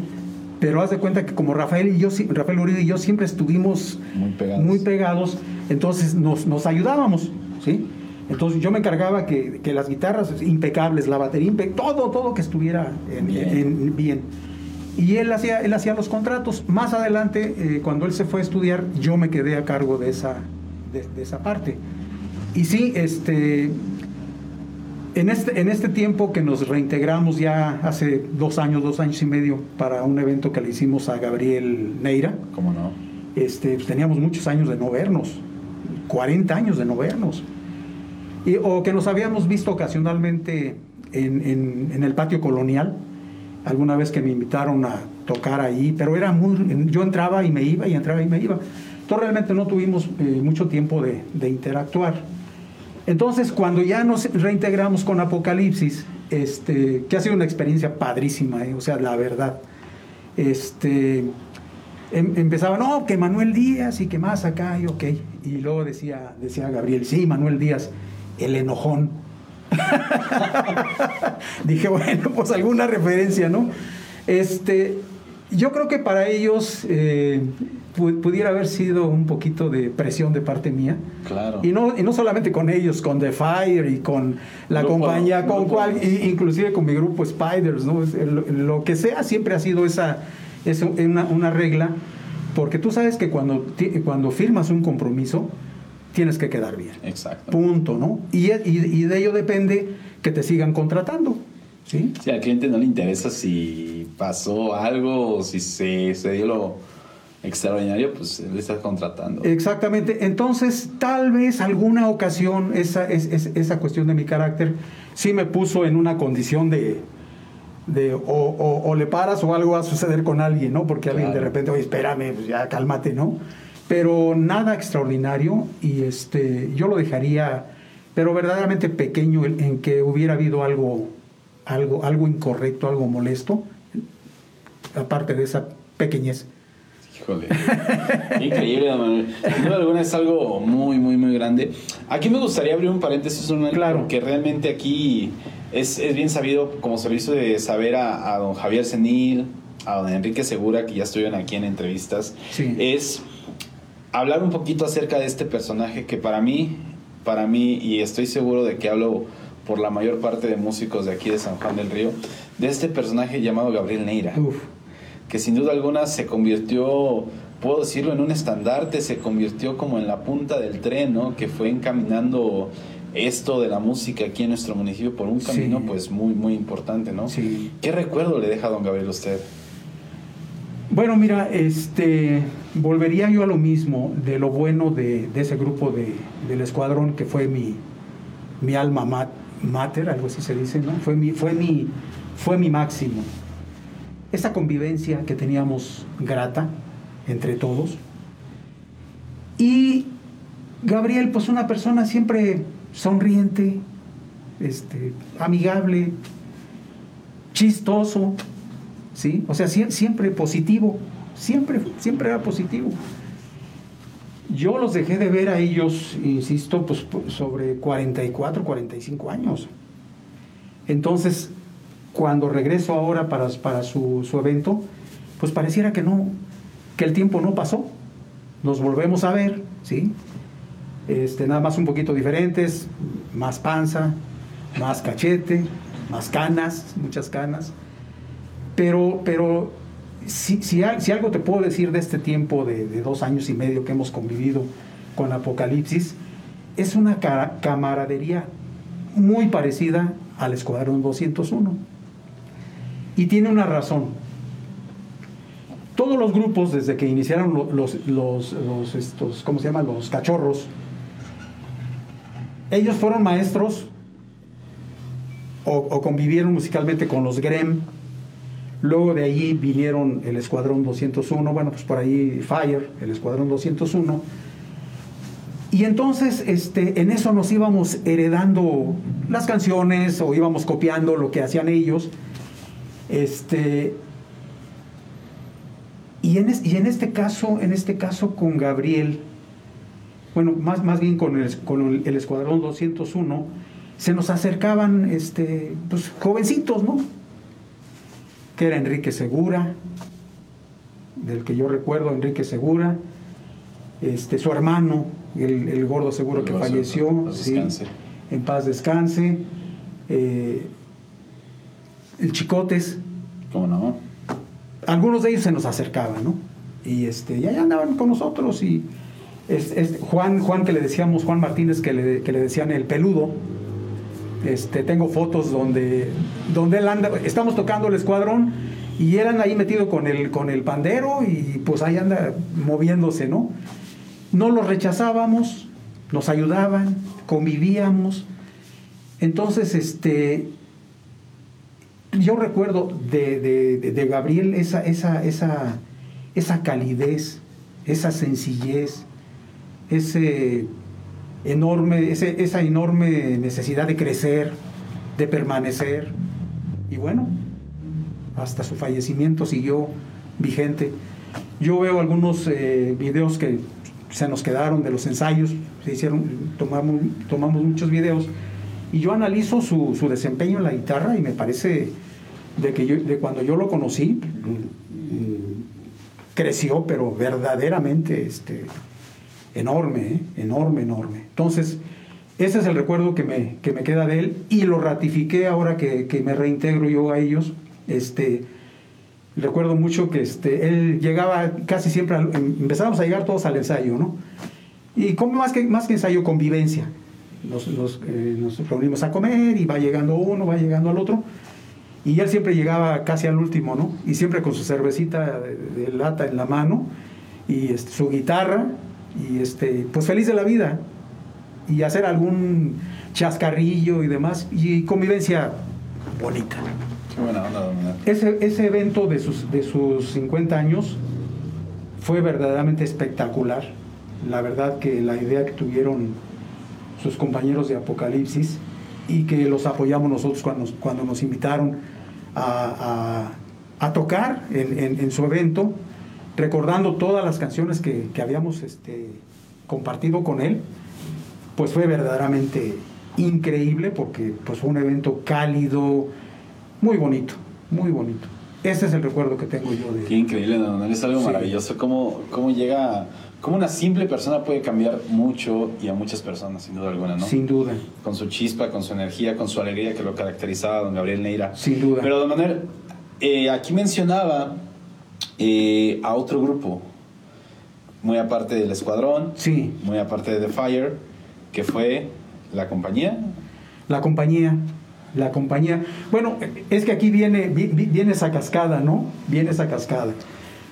pero haz de cuenta que como Rafael y yo, Rafael Uribe y yo siempre estuvimos Muy pegados. muy pegados, entonces nos, nos ayudábamos, ¿sí? Entonces yo me encargaba que, que las guitarras impecables, la batería impe- todo, todo que estuviera en- Bien. en- bien. Y él hacía, él hacía los contratos. Más adelante, eh, cuando él se fue a estudiar, yo me quedé a cargo de esa, de, de esa parte. Y sí, este, en este, en este tiempo que nos reintegramos ya hace dos años, dos años y medio, para un evento que le hicimos a Gabriel Neira, ¿Cómo no? este, pues, teníamos muchos años de no vernos, 40 años de no vernos. Y- o que nos habíamos visto ocasionalmente en, en- en el patio colonial, alguna vez que me invitaron a tocar ahí, pero era muy, yo entraba y me iba y entraba y me iba. Entonces realmente no tuvimos eh, mucho tiempo de, de interactuar. Entonces cuando ya nos reintegramos con Apocalipsis, este, que ha sido una experiencia padrísima, eh, o sea, la verdad, este, em- empezaba, no, que Manuel Díaz y que más acá, y ok. Y luego decía, decía Gabriel, sí, Manuel Díaz, el enojón. Dije, bueno, pues alguna referencia, ¿no? Este, yo creo que para ellos eh, pu- pudiera haber sido un poquito de presión de parte mía. Claro. Y no, y no solamente con ellos, con The Fire y con la Grupo- compañía, con grupo- cual, y- inclusive con mi grupo Spiders, ¿no? Es- Lo, que sea siempre ha sido esa, es una, una regla, porque tú sabes que cuando, cuando firmas un compromiso, tienes que quedar bien. Exacto. Punto, ¿no? Y, y- y de ello depende que te sigan contratando, ¿sí? Sí, al cliente no le interesa si pasó algo si se, se dio lo extraordinario, pues él está contratando. Exactamente. Entonces, tal vez alguna ocasión esa, es, es- esa cuestión de mi carácter sí me puso en una condición de, de o, o- o le paras o algo va a suceder con alguien, ¿no? Porque alguien de repente, oye, espérame, pues ya cálmate, ¿no? Pero nada extraordinario y este, yo lo dejaría, pero verdaderamente pequeño en, en que hubiera habido algo, algo, algo incorrecto, algo molesto, aparte de esa pequeñez. Híjole. Increíble, don Manuel. Sin duda alguna es algo muy, muy, muy grande. Aquí me gustaría abrir un paréntesis, Claro. porque realmente aquí es, es bien sabido, como se lo hizo de saber a, a don Javier Senil, a don Enrique Segura, que ya estuvieron aquí en entrevistas, Sí. es hablar un poquito acerca de este personaje que para mí, para mí, y estoy seguro de que hablo por la mayor parte de músicos de aquí de San Juan del Río, de este personaje llamado Gabriel Neira Uf. Que sin duda alguna se convirtió, puedo decirlo, en un estandarte, se convirtió como en la punta del tren, ¿no? Que fue encaminando esto de la música aquí en nuestro municipio por un Sí. camino pues muy, muy importante, ¿no? Sí. ¿Qué recuerdo le deja a don Gabriel a usted? Bueno, mira, este, volvería yo a lo mismo, de lo bueno de, de ese grupo de, del escuadrón que fue mi, mi alma mat- mater, algo así se dice, ¿no? Fue mi, fue mi, fue mi máximo. Esa convivencia que teníamos grata entre todos. Y Gabriel, pues una persona siempre sonriente, este, amigable, chistoso, ¿sí? O sea, sie- siempre positivo, siempre, siempre era positivo. Yo los dejé de ver a ellos, insisto, pues sobre 44, 45 años. Entonces, cuando regreso ahora para, su, evento, pues pareciera que no, que el tiempo no pasó. Nos volvemos a ver, ¿sí? Este, nada más un poquito diferentes, más panza, más cachete, más canas, muchas canas. Pero, pero si, si, al- si algo te puedo decir de este tiempo de, dos años y medio que hemos convivido con Apocalipsis, es una ca- camaradería muy parecida al Escuadrón 201. Y tiene una razón. Todos los grupos, desde que iniciaron lo- los, estos, ¿cómo se llama? Los cachorros, ellos fueron maestros o, convivieron musicalmente con los Grem. Luego de allí vinieron el Escuadrón 201, bueno, pues por ahí Fire, el Escuadrón 201. Y entonces este, en eso nos íbamos heredando las canciones o íbamos copiando lo que hacían ellos. Este, y, en, y en este caso, en este caso con Gabriel, bueno, más, más bien con el, con el Escuadrón 201, se nos acercaban este, pues, jovencitos, ¿no? Que era Enrique Segura, del que yo recuerdo, Enrique Segura, este, su hermano, el, el gordo seguro que falleció, en paz sí, descanse. en paz descanse, eh, el Chicotes, ¿Cómo no? algunos de ellos se nos acercaban, ¿no? Y este, ya andaban con nosotros y es- es- Juan, Juan que le decíamos, Juan Martínez que le, que le decían el peludo, este, tengo fotos donde, donde él anda, estamos tocando el escuadrón y él anda ahí metido con el, con el pandero y pues ahí anda moviéndose, ¿no? No los rechazábamos, nos ayudaban, convivíamos. Entonces, este, yo recuerdo de, de- Gabriel esa, esa, esa, esa calidez, esa sencillez, ese enorme, ese- esa enorme necesidad de crecer, de permanecer. Y bueno, hasta su fallecimiento siguió vigente. Yo veo algunos eh, videos que se nos quedaron de los ensayos, se hicieron, tomamos, tomamos muchos videos, y yo analizo su, su desempeño en la guitarra y me parece de que de cuando yo lo conocí, mm, creció, pero verdaderamente este, enorme, ¿eh? enorme, enorme. Entonces, ese es el recuerdo que me, que me queda de él y lo ratifiqué ahora que, que me reintegro yo a ellos. Este, recuerdo mucho que este, él llegaba casi siempre, al- em- empezábamos a llegar todos al ensayo, ¿no? Y como más que, más que ensayo, convivencia. Nos, nos, eh, nos reunimos a comer y va llegando uno, va llegando al otro. Y él siempre llegaba casi al último, ¿no? Y siempre con su cervecita de, de lata en la mano y este, su guitarra y este, pues feliz de la vida y hacer algún chascarrillo y demás y convivencia bonita. Qué buena onda. Ese, ese evento de sus, de sus 50 años fue verdaderamente espectacular. La verdad que la idea que tuvieron sus compañeros de Apocalipsis y que los apoyamos nosotros cuando, cuando nos invitaron a, a- a tocar en, en- en su evento, recordando todas las canciones que, que habíamos este, compartido con él, pues fue verdaderamente increíble porque pues, fue un evento cálido, muy bonito, muy bonito. Ese es el recuerdo que tengo yo de Qué increíble, don. Es algo Sí. maravilloso. Cómo, cómo llega, cómo una simple persona puede cambiar mucho y a muchas personas, sin duda alguna, ¿no? Sin duda, Con su chispa, con su energía, con su alegría que lo caracterizaba don Gabriel Neira. sin duda. Pero, don Manuel, eh, aquí mencionaba eh, a otro grupo, muy aparte del Escuadrón, sí, muy aparte de The Fire, que fue la compañía. la compañía, la compañía. Bueno, es que aquí viene, vi- vi- viene esa cascada, ¿no? Viene esa cascada.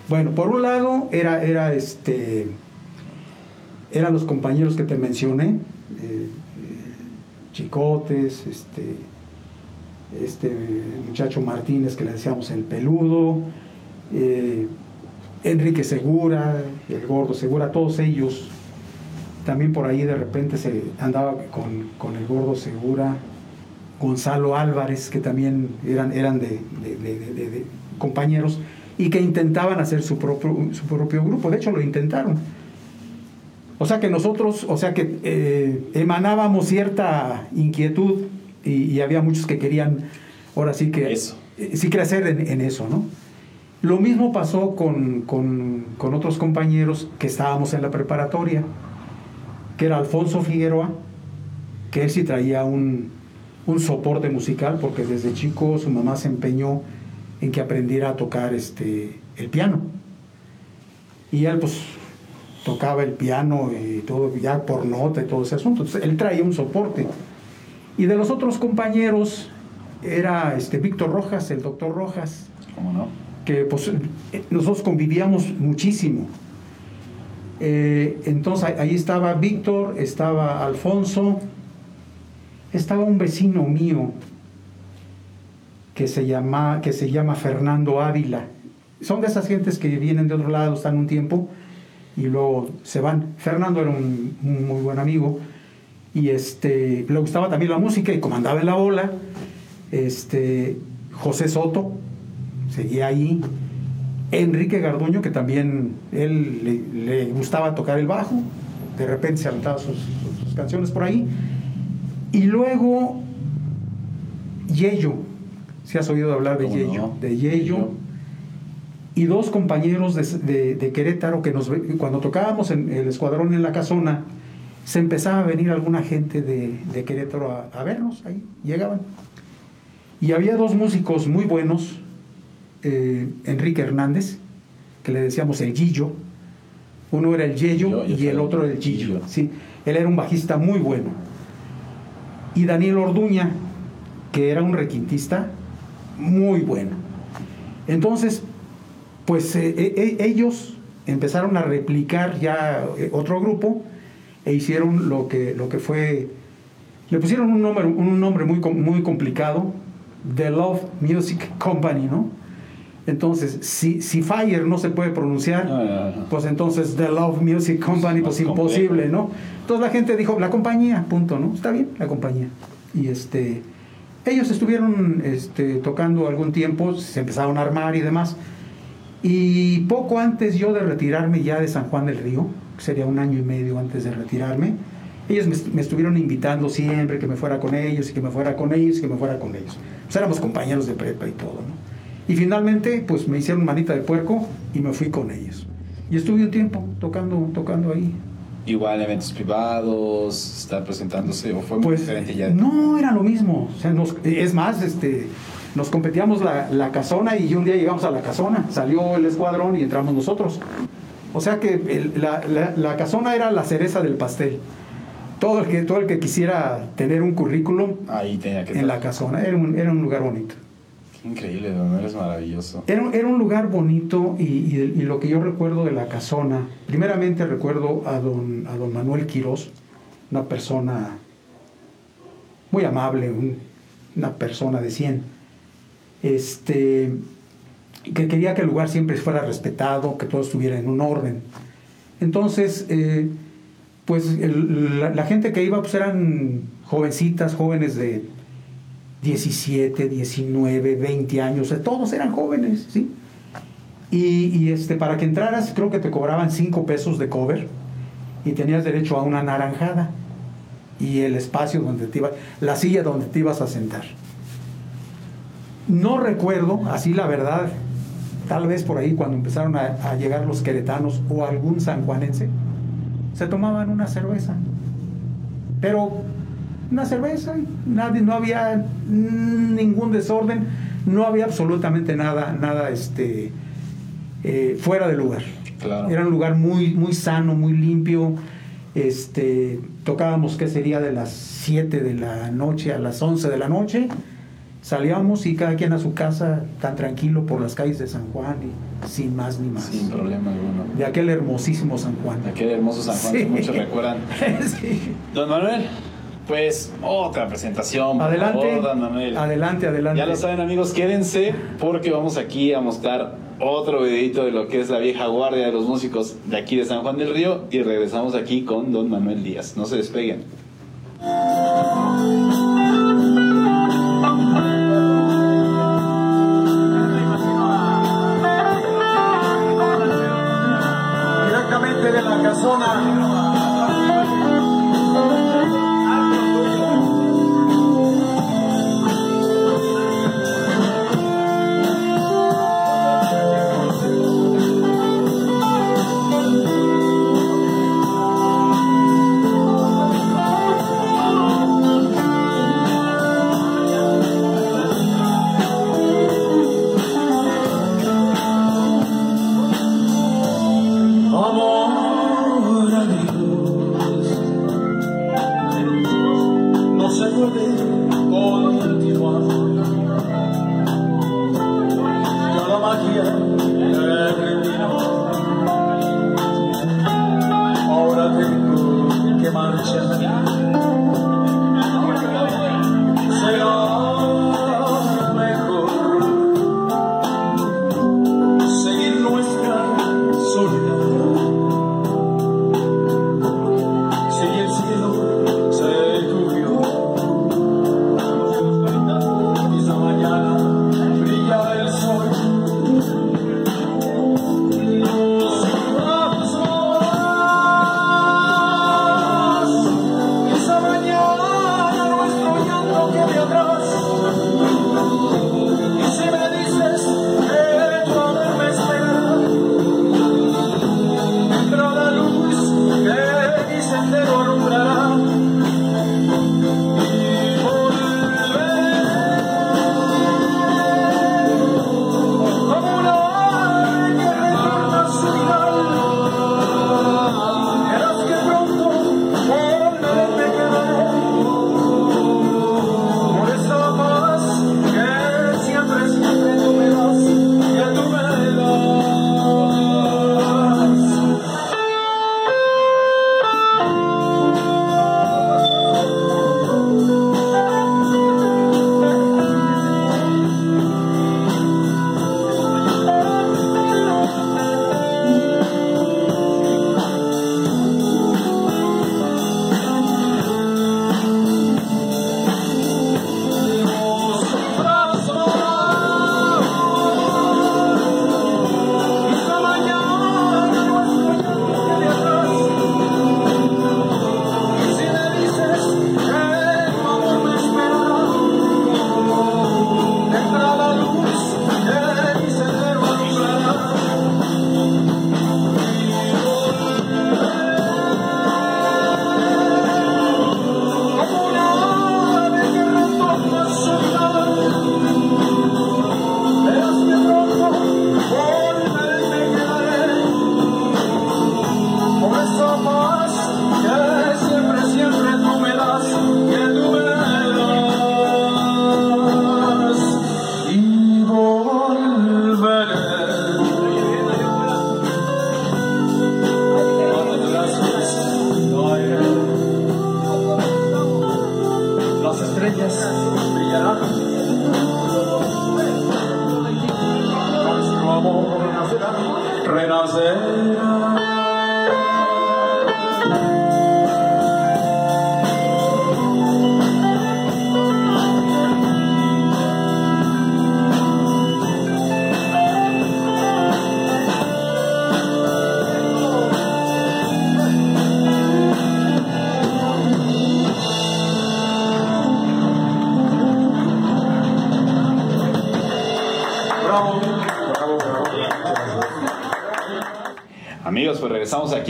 Bueno, por un lado era, era este, eran los compañeros que te mencioné, eh, eh, Chicotes, este, este muchacho Martínez que le decíamos el peludo, eh, Enrique Segura, el gordo Segura, todos ellos. También por ahí de repente se andaba con, con el gordo Segura, Gonzalo Álvarez, que también eran, eran de, de- compañeros y que intentaban hacer su propio, su propio grupo. De hecho, lo intentaron. O sea que nosotros, o sea que eh, emanábamos cierta inquietud y, y había muchos que querían, ahora sí que, Eso. eh, sí crecer en, en eso, ¿no? Lo mismo pasó con, con- con otros compañeros que estábamos en la preparatoria, que era Alfonso Figueroa, que él sí traía un, un soporte musical, porque desde chico su mamá se empeñó en que aprendiera a tocar este, el piano. Y él pues tocaba el piano y todo, ya por nota y todo ese asunto. Entonces, él traía un soporte. Y de los otros compañeros era este, Víctor Rojas, el doctor Rojas, ¿Cómo no? que pues, nosotros convivíamos muchísimo. Eh, entonces ahí- ahí estaba Víctor, estaba Alfonso, estaba un vecino mío que se llama, que se llama Fernando Ávila. Son de esas gentes que vienen de otro lado, están un tiempo y luego se van. Fernando era un, un muy buen amigo y este, le gustaba también la música y comandaba en la bola. Este, José Soto seguía ahí. Enrique Garduño, que también él le, le gustaba tocar el bajo, de repente se aventaba sus, sus- sus canciones por ahí. Y luego Yello, si has oído hablar de ¿Cómo Yello, no? de Yello. Y dos compañeros de, de- de Querétaro que nos cuando tocábamos en el escuadrón en la casona, se empezaba a venir alguna gente de, de Querétaro a, a vernos ahí, llegaban. Y había dos músicos muy buenos, eh, Enrique Hernández, que le decíamos el Gillo, uno era el Yello y el otro el. Gillo. Sí, él era un bajista muy bueno. Y Daniel Orduña, que era un requintista muy bueno. Entonces, pues eh, eh, eh, ellos empezaron a replicar ya otro grupo e hicieron lo que, lo que fue, le pusieron un nombre, un nombre muy, muy complicado, The Love Music Company, ¿no? Entonces, si, si Fire no se puede pronunciar, No, no, no. pues entonces The Love Music Company, pues imposible, complejo. ¿no? Entonces la gente dijo, la compañía, punto, ¿no? Está bien, la compañía. Y este, ellos estuvieron este, tocando algún tiempo, se empezaron a armar y demás. Y poco antes yo de retirarme ya de San Juan del Río, que sería un año y medio antes de retirarme, ellos me, me estuvieron invitando siempre que me fuera con ellos y que me fuera con ellos y que me fuera con ellos. Pues éramos compañeros de prepa y todo, ¿no? Y finalmente, pues me hicieron manita de puerco y me fui con ellos. Y estuve un tiempo tocando, tocando ahí. Igual eventos privados, estar presentándose, o fue muy Pues diferente ya. no era lo mismo. O sea, nos- es más, este, nos competíamos la, la casona y un día llegamos a la casona. Salió el escuadrón y entramos nosotros. O sea que el- la, la- la casona era la cereza del pastel. Todo el que, todo el que quisiera tener un currículum Ahí tenía que en la casona era un, era un lugar bonito. Qué increíble, don eres maravilloso. Era, era un lugar bonito y, y- y lo que yo recuerdo de la casona, primeramente recuerdo a don, a don Manuel Quirós, una persona muy amable, un- una persona de 100, este, que quería que el lugar siempre fuera respetado, que todo estuviera en un orden. Entonces, eh, pues la, gente que iba pues eran jovencitas, jóvenes de 17, 19, 20 años, todos eran jóvenes, ¿sí? Y, este, para que entraras, creo que te cobraban 5 pesos de cover y tenías derecho a una naranjada y el espacio donde te la silla donde te ibas a sentar. No recuerdo, así la verdad, tal vez por ahí cuando empezaron a, a llegar los queretanos o algún sanjuanense, se tomaban una cerveza. Pero una cerveza, nadie, no había ningún desorden, no había absolutamente nada, nada este, eh, fuera de lugar. Claro. Era un lugar muy, muy sano, muy limpio. Este, tocábamos, ¿qué sería? De las 7 de la noche a las 11 de la noche. Salíamos y cada quien a su casa tan tranquilo por las calles de San Juan y sin más ni más. Sin problema alguno. De aquel hermosísimo San Juan. Aquel hermoso San Juan Sí. que muchos recuerdan. Sí. Don Manuel, pues otra presentación. por Adelante, favor, don Manuel. adelante, adelante. Ya lo saben amigos, quédense porque vamos aquí a mostrar otro videito de lo que es la vieja guardia de los músicos de aquí de San Juan del Río y regresamos aquí con Don Manuel Díaz. No se despeguen.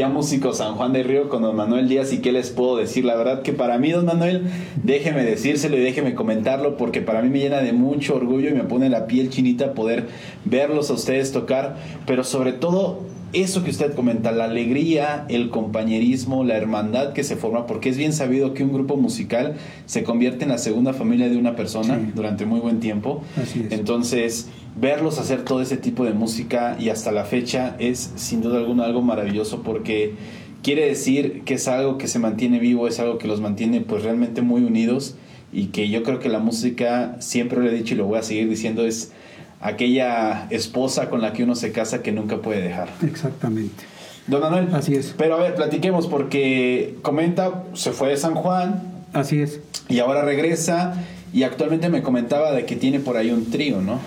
Aquí a Músico San Juan de Río con don Manuel Díaz y qué les puedo decir. La verdad que para mí, don Manuel, déjeme decírselo y déjeme comentarlo porque para mí me llena de mucho orgullo y me pone la piel chinita poder verlos a ustedes tocar, pero sobre todo eso que usted comenta, la alegría, el compañerismo, la hermandad que se forma, porque es bien sabido que un grupo musical se convierte en la segunda familia de una persona Sí. durante muy buen tiempo. Así es. Entonces, verlos hacer todo ese tipo de música y hasta la fecha es sin duda alguna algo maravilloso porque quiere decir que es algo que se mantiene vivo, es algo que los mantiene pues realmente muy unidos y que yo creo que la música, siempre lo he dicho y lo voy a seguir diciendo, es aquella esposa con la que uno se casa que nunca puede dejar. Exactamente. Don Manuel, Así es. pero a ver, platiquemos porque comenta, se fue de San Juan Así es. y ahora regresa y actualmente me comentaba de que tiene por ahí un trío, ¿no?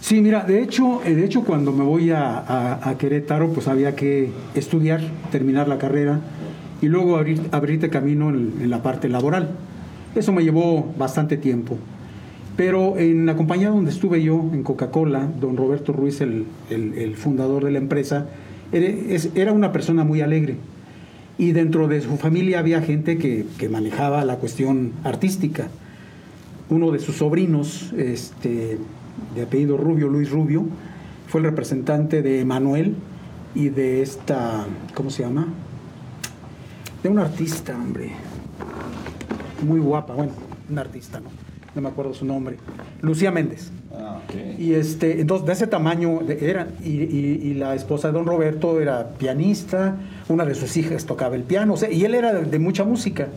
Sí, mira, de hecho, eh, de hecho cuando me voy a, a- Querétaro, pues había que estudiar, terminar la carrera y luego abrir, abrirte camino en, la parte laboral. Eso me llevó bastante tiempo. Pero en la compañía donde estuve yo, en Coca-Cola, don Roberto Ruiz, el, el- el fundador de la empresa, era, es- era una persona muy alegre. Y dentro de su familia había gente que, que manejaba la cuestión artística uno de sus sobrinos, este, de apellido Rubio, Luis Rubio, fue el representante de Emanuel y de esta, ¿cómo se llama? De una artista, hombre. Muy guapa, bueno, una artista, ¿no? No me acuerdo su nombre. Lucía Méndez. Ah, ok. Y este, entonces de ese tamaño era, y, y- y la esposa de don Roberto era pianista, una de sus hijas tocaba el piano, o sea, y él era de, de mucha música.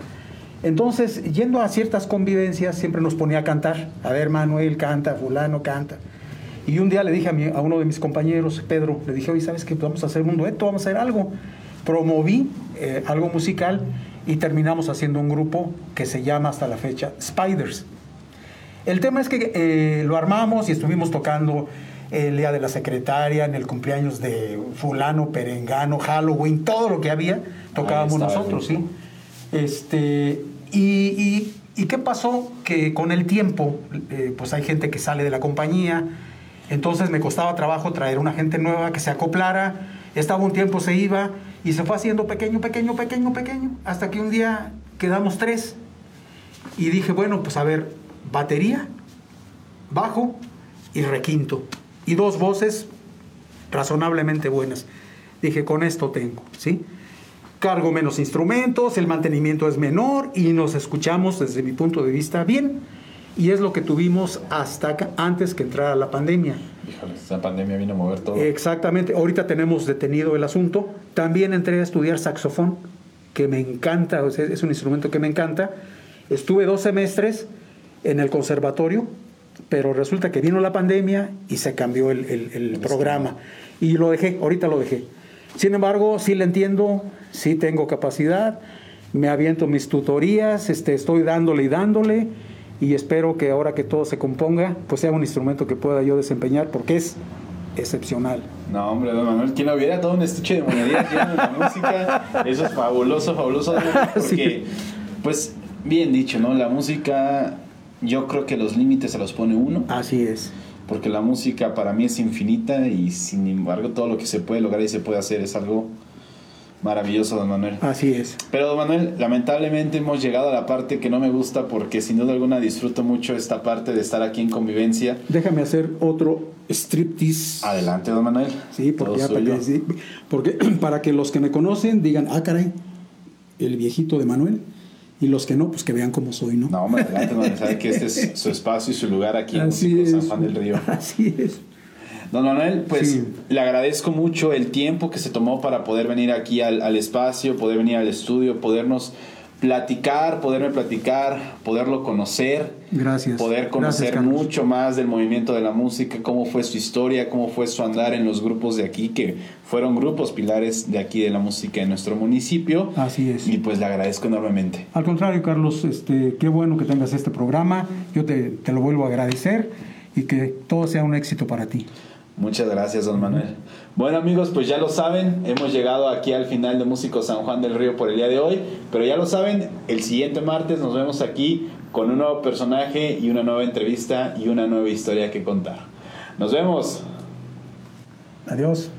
Entonces, yendo a ciertas convivencias, siempre nos ponía a cantar. A ver, Manuel canta, fulano canta. Y un día le dije a, mi- a uno de mis compañeros, Pedro, le dije, oye, ¿sabes qué? Vamos a hacer un dueto, vamos a hacer algo. Promoví eh, algo musical y terminamos haciendo un grupo que se llama hasta la fecha Spiders. El tema es que eh, lo armamos y estuvimos tocando el día de la secretaria, en el cumpleaños de fulano, perengano, Halloween, todo lo que había, tocábamos nosotros, ¿sí? Este, y, y- ¿y qué pasó? Que con el tiempo, eh, pues hay gente que sale de la compañía, entonces me costaba trabajo traer una gente nueva que se acoplara, estaba un tiempo, se iba, y se fue haciendo pequeño, pequeño, pequeño, pequeño, hasta que un día quedamos tres. Y dije, bueno, pues a ver, batería, bajo y requinto. Y dos voces razonablemente buenas. Dije, con esto tengo, ¿sí? Cargo menos instrumentos, el mantenimiento es menor y nos escuchamos desde mi punto de vista bien. Y es lo que tuvimos hasta acá- antes que entrara la pandemia. Híjole, esta pandemia vino a mover todo. Exactamente, ahorita tenemos detenido el asunto. También entré a estudiar saxofón, que me encanta, es un instrumento que me encanta. Estuve dos semestres en el conservatorio, pero resulta que vino la pandemia y se cambió el, el- el programa. Y lo dejé, ahorita lo dejé. Sin embargo, sí le entiendo, sí tengo capacidad, me aviento mis tutorías, este, estoy dándole y dándole. Y espero que ahora que todo se componga, pues sea un instrumento que pueda yo desempeñar, porque es excepcional. No, hombre, don Manuel, ¿quién hubiera todo un estuche de monerías lleno de la música? Eso es fabuloso, fabuloso, porque, pues, bien dicho, ¿no? La música, yo creo que los límites se los pone uno, Así es. Porque la música para mí es infinita y sin embargo todo lo que se puede lograr y se puede hacer es algo maravilloso, don Manuel. Así es. Pero, don Manuel, lamentablemente hemos llegado a la parte que no me gusta porque sin duda alguna disfruto mucho esta parte de estar aquí en convivencia. Déjame hacer otro striptease. Adelante, don Manuel. Sí, porque, ya para que, sí, porque para que los que me conocen digan, ah, caray, el viejito de Manuel. Y los que no, pues que vean cómo soy, ¿no? No, hombre, adelante, Manuel. Sabe que este es su espacio y su lugar aquí en San. Juan del Río. Así es. Don Manuel, pues Sí. le agradezco mucho el tiempo que se tomó para poder venir aquí al, al espacio, poder venir al estudio, podernos platicar, poderme platicar, poderlo conocer. Gracias. Poder conocer Gracias, mucho más del movimiento de la música, cómo fue su historia, cómo fue su andar en los grupos de aquí, que fueron grupos pilares de aquí de la música en nuestro municipio. Así es. Y pues le agradezco enormemente. Al contrario, Carlos, este, qué bueno que tengas este programa. Yo te, te lo vuelvo a agradecer y que todo sea un éxito para ti. Muchas gracias, don Manuel. Bueno amigos, pues ya lo saben, hemos llegado aquí al final de Músicos San Juan del Río por el día de hoy, pero ya lo saben, el siguiente martes nos vemos aquí con un nuevo personaje y una nueva entrevista y una nueva historia que contar. Nos vemos. Adiós.